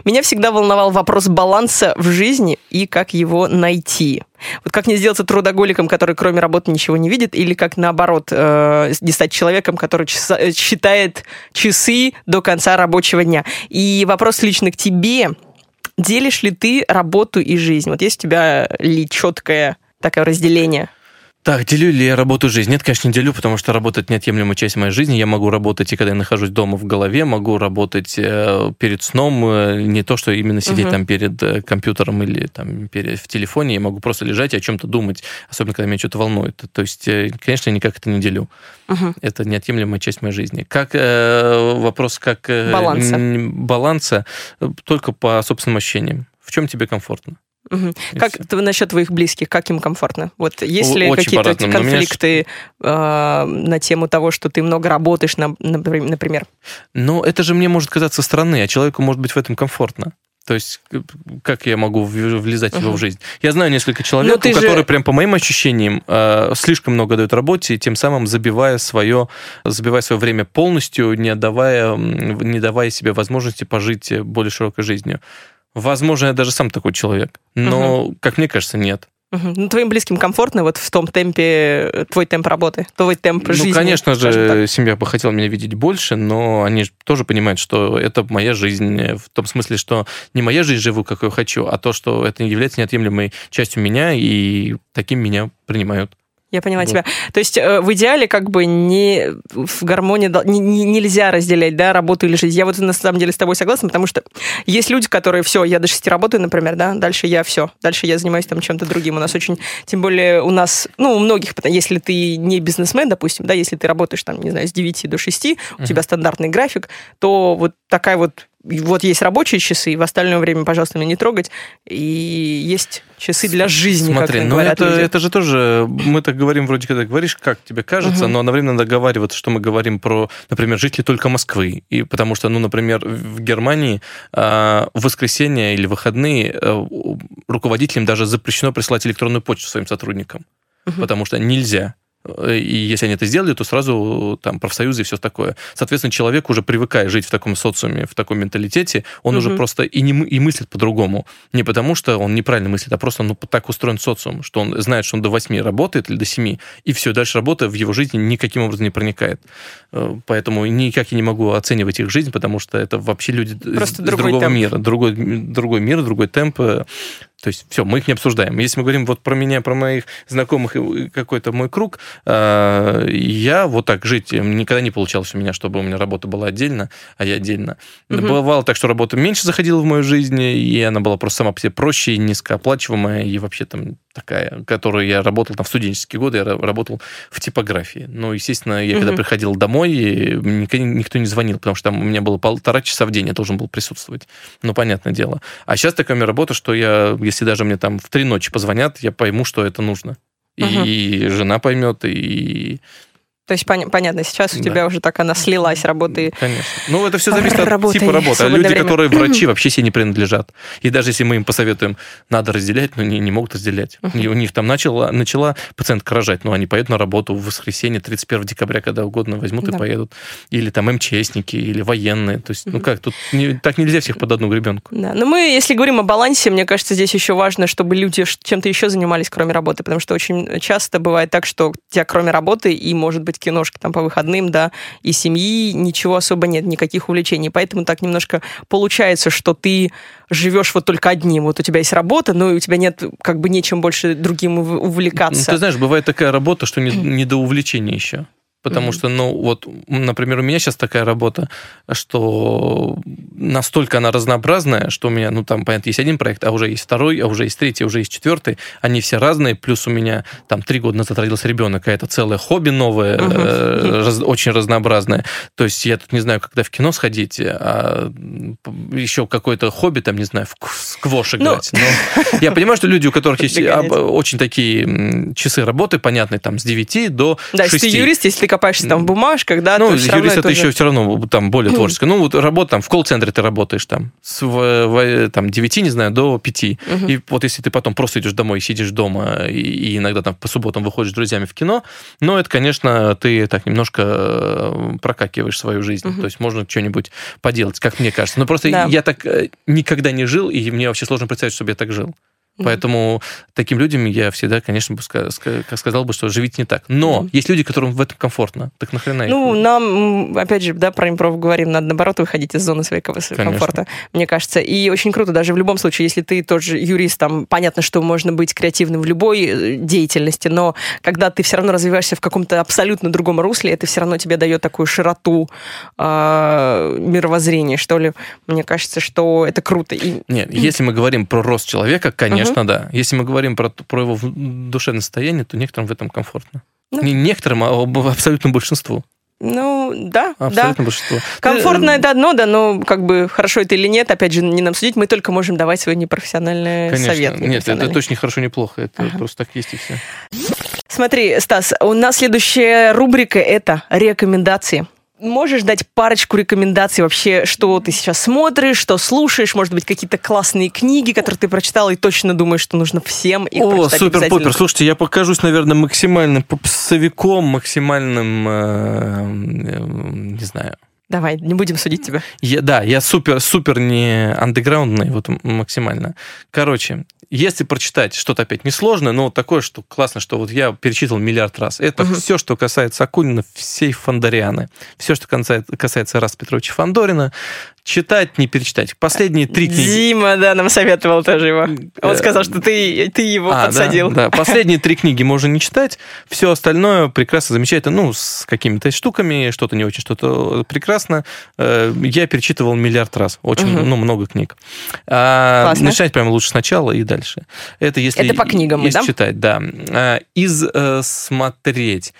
Меня всегда волновал вопрос баланса в жизни и как его найти. Вот как не сделаться трудоголиком, который кроме работы ничего не видит, или как наоборот, э, не стать человеком, который часа- э, считает часы до конца рабочего дня. И вопрос лично к тебе. Делишь ли ты работу и жизнь? Вот есть у тебя ли четкое такое разделение? Так, делю ли я работу жизнь? Нет, конечно, не делю, потому что работа – это неотъемлемая часть моей жизни. Я могу работать и когда я нахожусь дома в голове, могу работать э, перед сном, э, не то, что именно сидеть Мгм. там перед э, компьютером или там перед, в телефоне, я могу просто лежать и о чем-то думать, особенно когда меня что-то волнует. То есть, э, конечно, я никак это не делю. Мгм. Это неотъемлемая часть моей жизни. Как э, вопрос как э, Баланса. баланса только по собственным ощущениям. В чем тебе комфортно? И Как ты насчет твоих близких, как им комфортно? Вот есть ли какие-то у меня конфликты э, на тему того, что ты много работаешь, на- напри- например? Но это же мне может казаться странно, а человеку может быть в этом комфортно. То есть, к- как я могу влезать его Мгм. в жизнь? Я знаю несколько человек, Но ты у же- которые, прям по моим ощущениям, э, слишком много дают работе, и тем самым забивая свое, забивая свое время полностью, не отдавая, не давая себе возможности пожить э, более широкой жизнью. Возможно, я даже сам такой человек, но, как мне кажется, нет. Мгм. Ну, твоим близким комфортно вот в том темпе, э, твой темп работы, твой темп жизни? ну, конечно скажем так? же, семья бы хотела меня видеть больше, но они же тоже понимают, что это моя жизнь, э, в том смысле, что не моя жизнь живу, как я хочу, а то, что это является неотъемлемой частью меня, и таким меня принимают. Я поняла Вот. тебя. То есть э, в идеале как бы не в гармонии дол- не- не- нельзя разделять да, работу или жизнь. Я вот на самом деле с тобой согласна, потому что есть люди, которые все, я до 6 работаю, например, да, дальше я все, дальше я занимаюсь там чем-то другим. У нас очень, тем более у нас, ну, у многих, если ты не бизнесмен, допустим, да, если ты работаешь там, не знаю, с 9 до 6, у тебя стандартный график, то вот такая вот вот есть рабочие часы, в остальное время, пожалуйста, меня не трогать. И есть часы для жизни, Смотри, ну это, люди. это же тоже, мы так говорим вроде, когда говоришь, как тебе кажется, Мгм. но одновременно договариваться, что мы говорим про, например, жителей только Москвы. И потому что, ну, например, в Германии а, в воскресенье или выходные у- руководителям даже запрещено присылать электронную почту своим сотрудникам, Мгм. потому что нельзя. И если они это сделали, то сразу там профсоюзы и все такое. Соответственно, человек уже привыкая жить в таком социуме, в таком менталитете, он уже Мгм. просто и, не, и мыслит по-другому. Не потому, что он неправильно мыслит, а просто ну, так устроен социум, что он знает, что он до 8 работает или до 7, и все, дальше работа в его жизни никаким образом не проникает. Э, Поэтому никак я не могу оценивать их жизнь, потому что это вообще люди Просто другой другого темп. мира. Другой, другой мир, другой темп. То есть все, мы их не обсуждаем. Если мы говорим вот про меня, про моих знакомых и какой-то мой круг, э, я вот так жить никогда не получалось у меня, чтобы у меня работа была отдельно, а я отдельно. Угу. Бывало так, что работа меньше заходила в мою жизнь, и она была просто сама по себе проще и низкооплачиваемая, и вообще там такая, которую я работал там в студенческие годы, я работал в типографии. Ну, естественно, я угу. когда приходил домой, никто не звонил, потому что там у меня было полтора часа в день, я должен был присутствовать. Ну, понятное дело. А сейчас такая работа, что я, если даже мне там в три ночи позвонят, я пойму, что это нужно. Угу. И жена поймет, и то есть пон- понятно, сейчас у тебя уже так она слилась работы. Конечно. Ну, это все зависит от типа работы. А люди, время. которые врачи, вообще себе не принадлежат. И даже если мы им посоветуем, надо разделять, но они не могут разделять. Uh-huh. И у них там начала, начала пациентка рожать, но они поедут на работу в воскресенье, 31 декабря, когда угодно возьмут да. и поедут. Или там МЧСники, или военные. То есть, uh-huh. ну как, тут не, так нельзя всех под одну гребенку. Да, но мы, если говорим о балансе, мне кажется, здесь еще важно, чтобы люди чем-то еще занимались, кроме работы, потому что очень часто бывает так, что у тебя кроме работы и, может быть, киношки там по выходным, да, и семьи, ничего особо нет, никаких увлечений. Поэтому так немножко получается, что ты живешь вот только одним. Вот у тебя есть работа, но у тебя нет как бы нечем больше другим увлекаться. Ну, ты знаешь, бывает такая работа, что не, не до увлечения еще. Потому mm-hmm. что, ну, вот, например, у меня сейчас такая работа, что настолько она разнообразная, что у меня, ну, там, понятно, есть один проект, а уже есть второй, а уже есть третий, а уже есть четвертый. Они все разные, плюс у меня там три года назад родился ребенок, а это целое хобби новое, mm-hmm. э, раз, очень разнообразное. То есть я тут не знаю, когда в кино сходить, а еще какое-то хобби, там, не знаю, в сквош ну. играть. Ну... Но я понимаю, что люди, у которых есть очень такие часы работы, понятные, там, с 9 до 6. Да, если ты юрист, если копаешься там в бумажках, да, ну, юрист это, еще все равно там более творческое. Ну, вот работа там в колл-центре ты работаешь там с в, там, 9, не знаю, до 5. Угу. И вот если ты потом просто идешь домой, сидишь дома и, и иногда там по субботам выходишь с друзьями в кино, ну, это, конечно, ты так немножко э, прокакиваешь свою жизнь. Угу. То есть можно что-нибудь поделать, как мне кажется. Но просто да. я так э, никогда не жил, и мне вообще сложно представить, чтобы я так жил. Поэтому таким людям я всегда, конечно, бы сказал бы, что живите не так. Но есть люди, которым в этом комфортно. Так нахрена Ну, их? нам, опять же, да, про импров говорим, надо, наоборот, выходить из зоны своего комфорта, мне кажется. И очень круто, даже в любом случае, если ты тоже юрист, там, понятно, что можно быть креативным в любой э, деятельности, но когда ты все равно развиваешься в каком-то абсолютно другом русле, это все равно тебе дает такую широту э, мировоззрения, что ли. Мне кажется, что это круто. И... Нет, если мы говорим про рост человека, конечно, Конечно, да. Если мы говорим про, про его душевное состояние, то некоторым в этом комфортно. Ну. Не некоторым, а абсолютно большинству. Ну, да, Абсолютно да. большинство. Комфортно это одно, да, но как бы хорошо это или нет, опять же, не нам судить, мы только можем давать свой непрофессиональный Конечно. совет. Нет, это точно не хорошо, не плохо, это ага. просто так есть и все. Смотри, Стас, у нас следующая рубрика – это рекомендации. Можешь дать парочку рекомендаций вообще, что ты сейчас смотришь, что слушаешь, может быть, какие-то классные книги, которые ты прочитал и точно думаешь, что нужно всем их О, супер-пупер. Слушайте, я покажусь, наверное, максимальным попсовиком, максимальным, э, э, не знаю, Давай, не будем судить тебя. Я, да, я супер, супер не андеграундный, вот максимально. Короче, если прочитать что-то опять несложное, но такое, что классно, что вот я перечитывал миллиард раз, это угу. все, что касается Акунина, всей Фандорианы. Все, что касается, касается Рас Петровича Фандорина, читать, не перечитать. Последние три книги. Дима, да, нам советовал тоже его. Он сказал, что ты, ты его а, подсадил. Да, да, последние три книги можно не читать, все остальное прекрасно, замечательно, ну, с какими-то штуками, что-то не очень, что-то прекрасно. Э, я перечитывал миллиард раз, очень, угу. ну, много книг. А, начинать прямо лучше сначала и дальше. Это если... Это по книгам, если да? читать, да. А, из э, смотреть.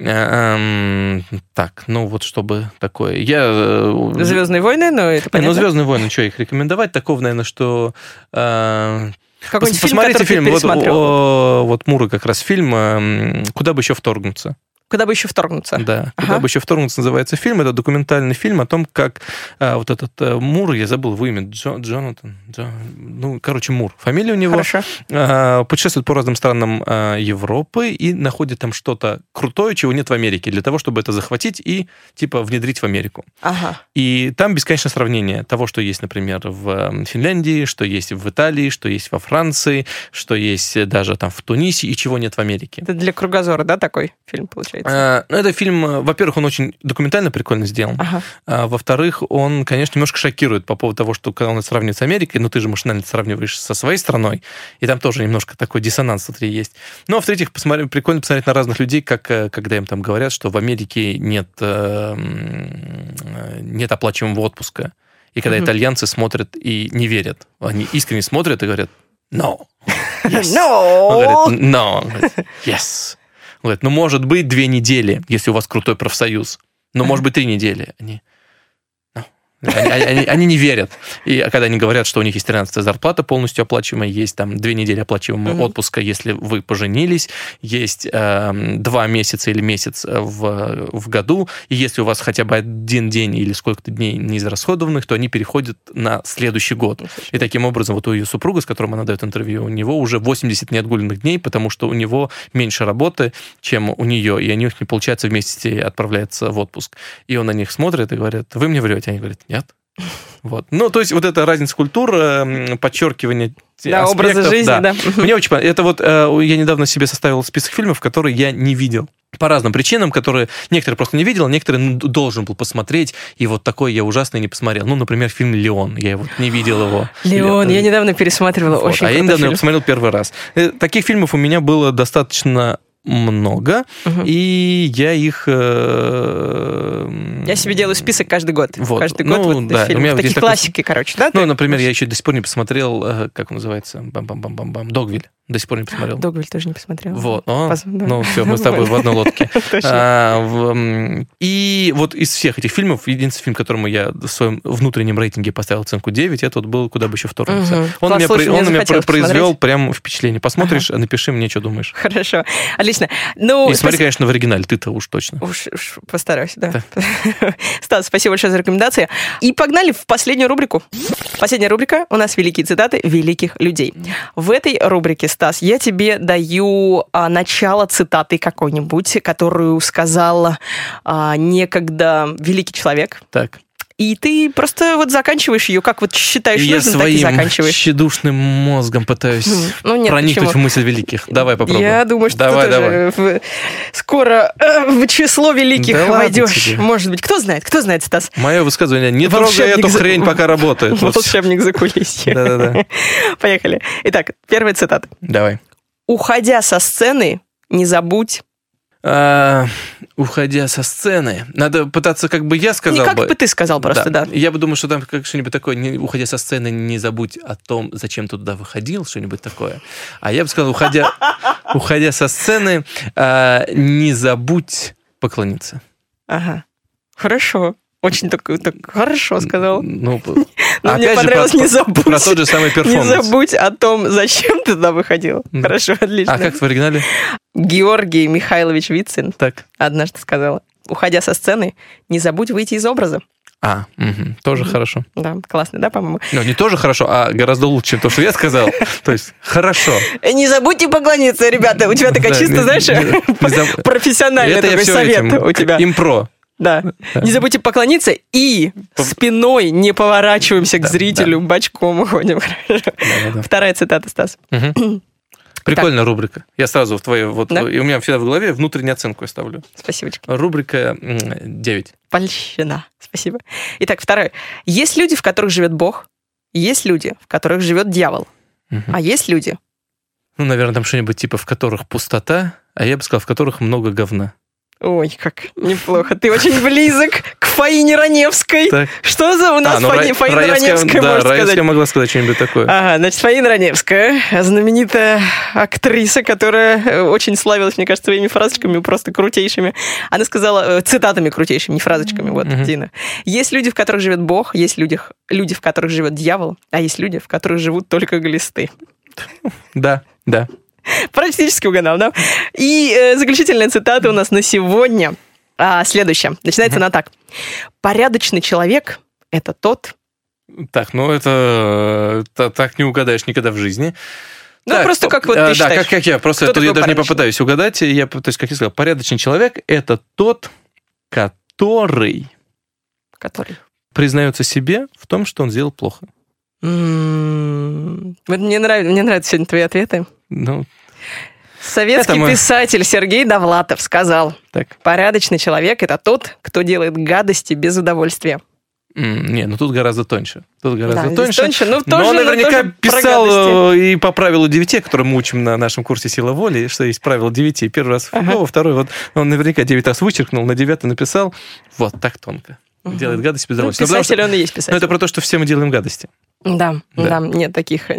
Эм, так, ну вот чтобы такое. Я... Э, Звездные войны, но это ну, понятно. Ну, Звездные войны, что их рекомендовать? Такого, наверное, что... Э, Какой-нибудь Посмотрите фильм, фильм. Вот, о, вот Мура как раз фильм э, «Куда бы еще вторгнуться». Куда бы еще вторгнуться? Да, ага. куда бы еще вторгнуться называется фильм. Это документальный фильм о том, как а, вот этот а, Мур, я забыл его имя, Джо, Джонатан, Джо, ну, короче, Мур, фамилия у него. Хорошо. А, путешествует по разным странам а, Европы и находит там что-то крутое, чего нет в Америке, для того, чтобы это захватить и, типа, внедрить в Америку. Ага. И там бесконечно сравнение того, что есть, например, в Финляндии, что есть в Италии, что есть во Франции, что есть даже там в Тунисе и чего нет в Америке. Это для кругозора, да, такой фильм получается? Нравится? А, ну, это фильм, э, во-первых, он очень документально прикольно сделан. Ага. А, во-вторых, он, конечно, немножко шокирует по поводу того, что когда он сравнивает с Америкой, ну ты же машинально сравниваешь со своей страной, и там тоже немножко такой диссонанс внутри есть. Ну, а в-третьих, посмотри, прикольно посмотреть на разных людей, как, э, когда им там говорят, что в Америке нет, э, э, нет оплачиваемого отпуска. И когда Мгм. итальянцы смотрят и не верят, они искренне смотрят и говорят «no». Yes. Он No! говорит, no. Он говорит, yes. Он говорит, ну, может быть, две недели, если у вас крутой профсоюз. Ну, может быть, три недели. Они. Они, они- они не верят. И когда они говорят, что у них есть 13 зарплата полностью оплачиваемая, есть там две недели оплачиваемого отпуска, если вы поженились, есть эм, два месяца или месяц э, в, в году, и если у вас хотя бы один день или сколько-то дней не израсходованных, то они переходят на следующий год. И таким образом, вот у ее супруга, с которым она дает интервью, у него уже 80 неотгуленных дней, потому что у него меньше работы, чем у нее, и они у них не получается вместе отправляться в отпуск. И он на них смотрит и говорит, вы мне врете. Они говорят, нет. Вот. Ну, то есть вот эта разница культур, э, подчеркивание Да, аспектов, жизни, да. Мне очень понравилось. Это вот э, я недавно себе составил список фильмов, которые я не видел. По разным причинам, которые некоторые просто не видел, некоторые ну, должен был посмотреть, и вот такой я ужасный не посмотрел. Ну, например, фильм «Леон». Я вот не видел его. Леон, я недавно пересматривала, вот. очень А я недавно его фильм. посмотрел первый раз. Э, Таких фильмов у меня было достаточно много, Мгм. и я их... э, Я себе делаю список каждый год. Вот. Каждый Ну, год вот да, у фильмы. меня Такие такой- классики, короче, да? Ну, ты? например, я еще до сих пор не посмотрел, э, как он называется, бам-бам-бам-бам-бам, «Догвиль». До сих пор не посмотрел. Догвиль тоже не посмотрела. Вот. О, да. ну, все, мы с тобой в одной лодке. А, и вот из всех этих фильмов, единственный фильм, которому я в своем внутреннем рейтинге поставил оценку 9, это вот был «Куда бы еще вторгнуться». Он, на меня произвел прям впечатление. Посмотришь, напиши мне, что думаешь. Хорошо. Отлично. Ну, И смотри, спасибо. конечно, в оригинале, ты-то уж точно. Уж, уж постараюсь, да. Стас, спасибо большое за рекомендации. И погнали в последнюю рубрику. Последняя рубрика у нас великие цитаты великих людей. В этой рубрике, Стас, я тебе даю а, начало цитаты какой-нибудь, которую сказал а, некогда великий человек. Так. И ты просто вот заканчиваешь ее, как вот считаешь И я нужным, так и своим заканчиваешь. щедушным мозгом пытаюсь Хм, ну нет, проникнуть почему? в мысль великих. Давай попробуем. Я думаю, что давай, ты давай. тоже в- скоро э, в число великих Да войдешь. Может быть. Кто знает, кто знает, Стас? Мое высказывание, не трогай эту за- хрень, пока работает. Волшебник за кулисье. Да-да-да. Поехали. Итак, первая цитата. Давай. Уходя со сцены, не забудь. А, уходя со сцены, надо пытаться, как бы я сказал Не как бы. бы ты сказал просто, да. Я бы думал, что там как что-нибудь такое, не, уходя со сцены, не забудь о том, зачем ты туда выходил, что-нибудь такое. А я бы сказал, уходя, уходя со сцены, а, не забудь поклониться. Ага. Хорошо. Очень так, так хорошо сказал. Ну, Но мне понравилось про- не забудь. Про тот же самый Не перформанс. забудь о том, зачем ты туда выходил. Да. Хорошо, отлично. А как в оригинале? Георгий Михайлович Вицин Так. однажды сказал, уходя со сцены, не забудь выйти из образа. А, мгм, тоже хорошо. Да, классно, да, по-моему? Ну, не тоже хорошо, а гораздо лучше, чем то, что я сказал. То есть, хорошо. Э, Не забудьте поклониться, ребята. У тебя такая чисто, не- знаешь, не профессиональный такой совет у тебя. Импро. Да. Да. Не забудьте поклониться и спиной не поворачиваемся к Да, зрителю, бочком уходим. Вторая цитата, Стас. Прикольная рубрика. Я сразу в твою, вот, Да? и у меня всегда в голове внутреннюю оценку я ставлю. Спасибо. Рубрика м, 9. Польщина. Спасибо. Итак, второе. Есть люди, в которых живет Бог, есть люди, в которых живет дьявол, Мгм. а есть люди, Ну, наверное, там что-нибудь типа, в которых пустота, а я бы сказал, в которых много говна. Ой, как неплохо. Ты очень близок к Фаине Раневской. Так. Что за у нас А, ну, Фаи- Ра- Фаина Раевская- Раневская, да, Раевская сказать? могла сказать что-нибудь такое. Ага, значит, Фаина Раневская, знаменитая актриса, которая э, очень славилась, мне кажется, своими фразочками просто крутейшими. Она сказала, э, цитатами крутейшими, не фразочками, вот, Мгм. Дина. Есть люди, в которых живет Бог, есть люди, люди, в которых живет дьявол, а есть люди, в которых живут только глисты. Да, да. Практически угадал, да? И э, заключительная цитата у нас на сегодня. А, следующая. Начинается она так. Порядочный человек – это тот... Так, ну это, это так не угадаешь никогда в жизни. Ну, Так, просто как вот э, ты Да, считаешь. как, как я. Просто тут я даже не попытаюсь угадать. Я, то есть, как я сказал, порядочный человек – это тот, который Который... признается себе в том, что он сделал плохо. М, Вот мне нравится, мне нравятся сегодня твои ответы. Ну, Советский Это мы- писатель Сергей Довлатов сказал, Так. порядочный человек – это тот, кто делает гадости без удовольствия. Не, ну тут гораздо тоньше. Тут гораздо Да, здесь тоньше. тоньше, но Но тоже- он но наверняка тоже про писал э, и по правилу 9, которое мы учим на нашем курсе «Сила воли», что есть правило 9. Первый раз Ага. второй вот он наверняка 9 раз вычеркнул, на 9 написал. Вот так тонко. Делает гадости без Ну, удовольствия. Потому писатель что- он и есть Ну, писатель. это про то, что все мы делаем гадости. Да, Да. да, нет таких. э,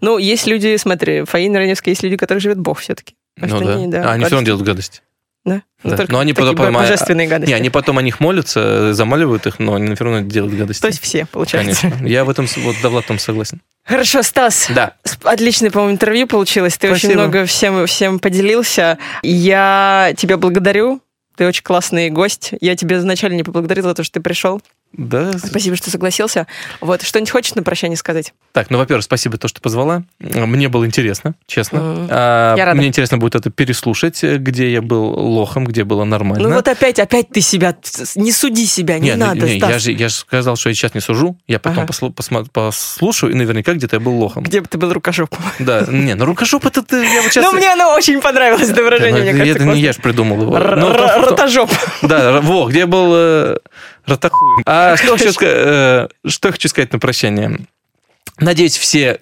Ну, есть люди, смотри, Фаина Раневская, есть люди, которых живет Бог все-таки. Ну да. а они все равно делают гадости. Да. Ну, Да. Но они потом- бо- божественные гадости. Не, они потом о них молятся, замаливают их, но они все равно делают гадости. То есть все, получается. Конечно. Я в этом вот Довлатом согласен. Хорошо, Стас. Да. Отличное, по-моему, интервью получилось. Ты очень Спасибо. много всем, всем поделился. Я тебя благодарю. Ты очень классный гость. Я тебе изначально не поблагодарила за то, что ты пришел. Да. Спасибо, что согласился. Вот, что-нибудь хочешь на прощание сказать? Так, ну, во-первых, спасибо то, что позвала. Мне было интересно, честно. Мгм. А, Я рада. Мне интересно будет это переслушать, э, где я был лохом, где было нормально. Ну вот опять, опять ты себя... Не суди себя, не, Не, ну, надо, не, Стас. я, же, я же сказал, что я сейчас не сужу. Я потом Ага. послу- посма- послушаю, и наверняка где-то я был лохом. Где бы ты был рукожопом? Да, не, ну рукожоп это ты, я вот сейчас... Ну, мне оно очень понравилось, это выражение, мне это, кажется, это не я классно. ж придумал его. Ну, Ротожоп. Да, во, где был э, ротохуй. А что, хочу э, что хочу сказать на прощание? Надеюсь, все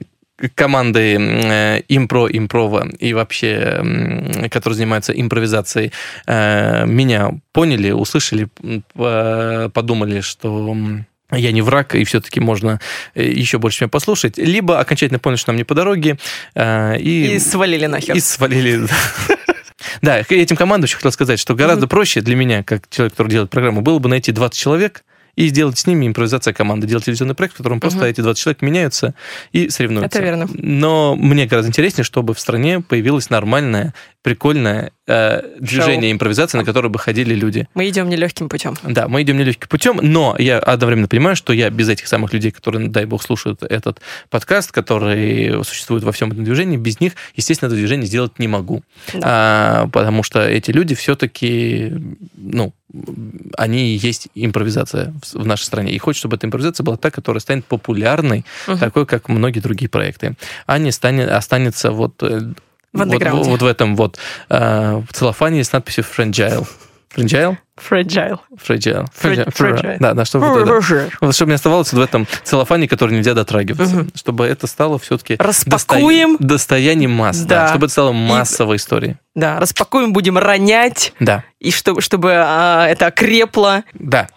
команды э, импро, импрова и вообще, м, которые занимаются импровизацией, э, меня поняли, услышали, по- подумали, что я не враг, и все-таки можно э, еще больше меня послушать, либо окончательно поняли, что нам не по дороге, э, и, И свалили нахер. и свалили. Да, этим командам еще хотел сказать, что гораздо проще для меня, как человек, который делает программу, было бы найти 20 человек и сделать с ними импровизация команды, делать телевизионный проект, в котором просто Мгм. эти 20 человек меняются и соревнуются. Это верно. Но мне гораздо интереснее, чтобы в стране появилось нормальное, прикольное э, движение импровизации, на которое бы ходили люди. Мы идем нелегким путем. Да, мы идем нелегким путем, но я одновременно понимаю, что я без этих самых людей, которые, дай бог, слушают этот подкаст, который существует во всем этом движении, без них, естественно, это движение сделать не могу. Да. А, потому что эти люди все-таки, ну, они есть импровизация в, нашей стране. И хочет, чтобы эта импровизация была та, которая станет популярной, Мгм. такой, как многие другие проекты, а не станет, останется вот... В вот, андеграунде. вот в этом вот э, в целлофане с надписью «Fragile». Fragile? Fragile. Fragile. Fragile. Да, да, чтобы, вот чтобы не оставалось в этом целлофане, который нельзя дотрагиваться. Чтобы это стало все-таки Распакуем. достоянием масс. Да. Да. Чтобы это стало массовой историей. Да, распакуем, будем ронять, Да, и чтобы, чтобы а, это окрепло. да.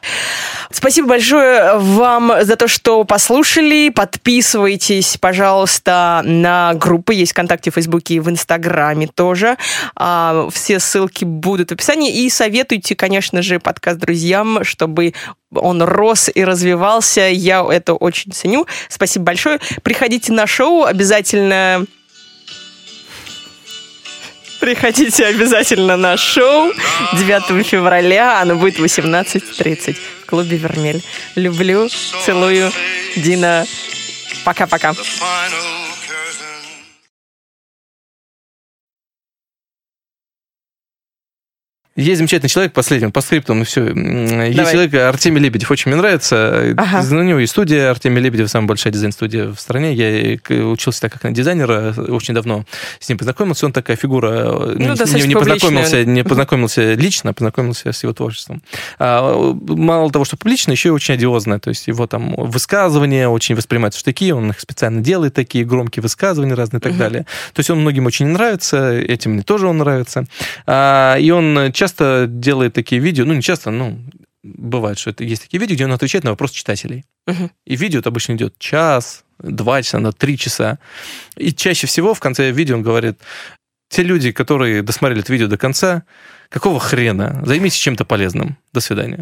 Спасибо большое вам за то, что послушали. Подписывайтесь, пожалуйста, на группы. Есть ВКонтакте, в Фейсбуке и в Инстаграме тоже. А, Все ссылки будут в описании. И советуйте, конечно же, подкаст друзьям, чтобы он рос и развивался. Я это очень ценю. Спасибо большое. Приходите на шоу. Обязательно Приходите обязательно на шоу 9 февраля. Оно будет в 18.30 в клубе «Вермель». Люблю, целую. Дина, пока-пока. Есть замечательный человек, последний, по скриптам, и все. Есть Давай. человек, Артемий Лебедев, очень мне нравится. Ага. У него есть студия, Артемий Лебедев, самая большая дизайн-студия в стране. Я и к- учился так как на дизайнера, очень давно с ним познакомился. Он такая фигура, ну, не, не познакомился, не познакомился лично, а познакомился с его творчеством. А, мало того, что публично, еще и очень одиозное. То есть его там высказывания очень воспринимаются в штыки, он их специально делает, такие громкие высказывания разные и так далее. То есть он многим очень нравится, этим мне тоже он нравится. А, и он часто делает такие видео, ну, не часто, ну, бывает, что это есть такие видео, где он отвечает на вопрос читателей. Мгм. И видео это обычно идет час, два часа, на три часа. И чаще всего в конце видео он говорит, те люди, которые досмотрели это видео до конца, какого хрена? Займитесь чем-то полезным. До свидания.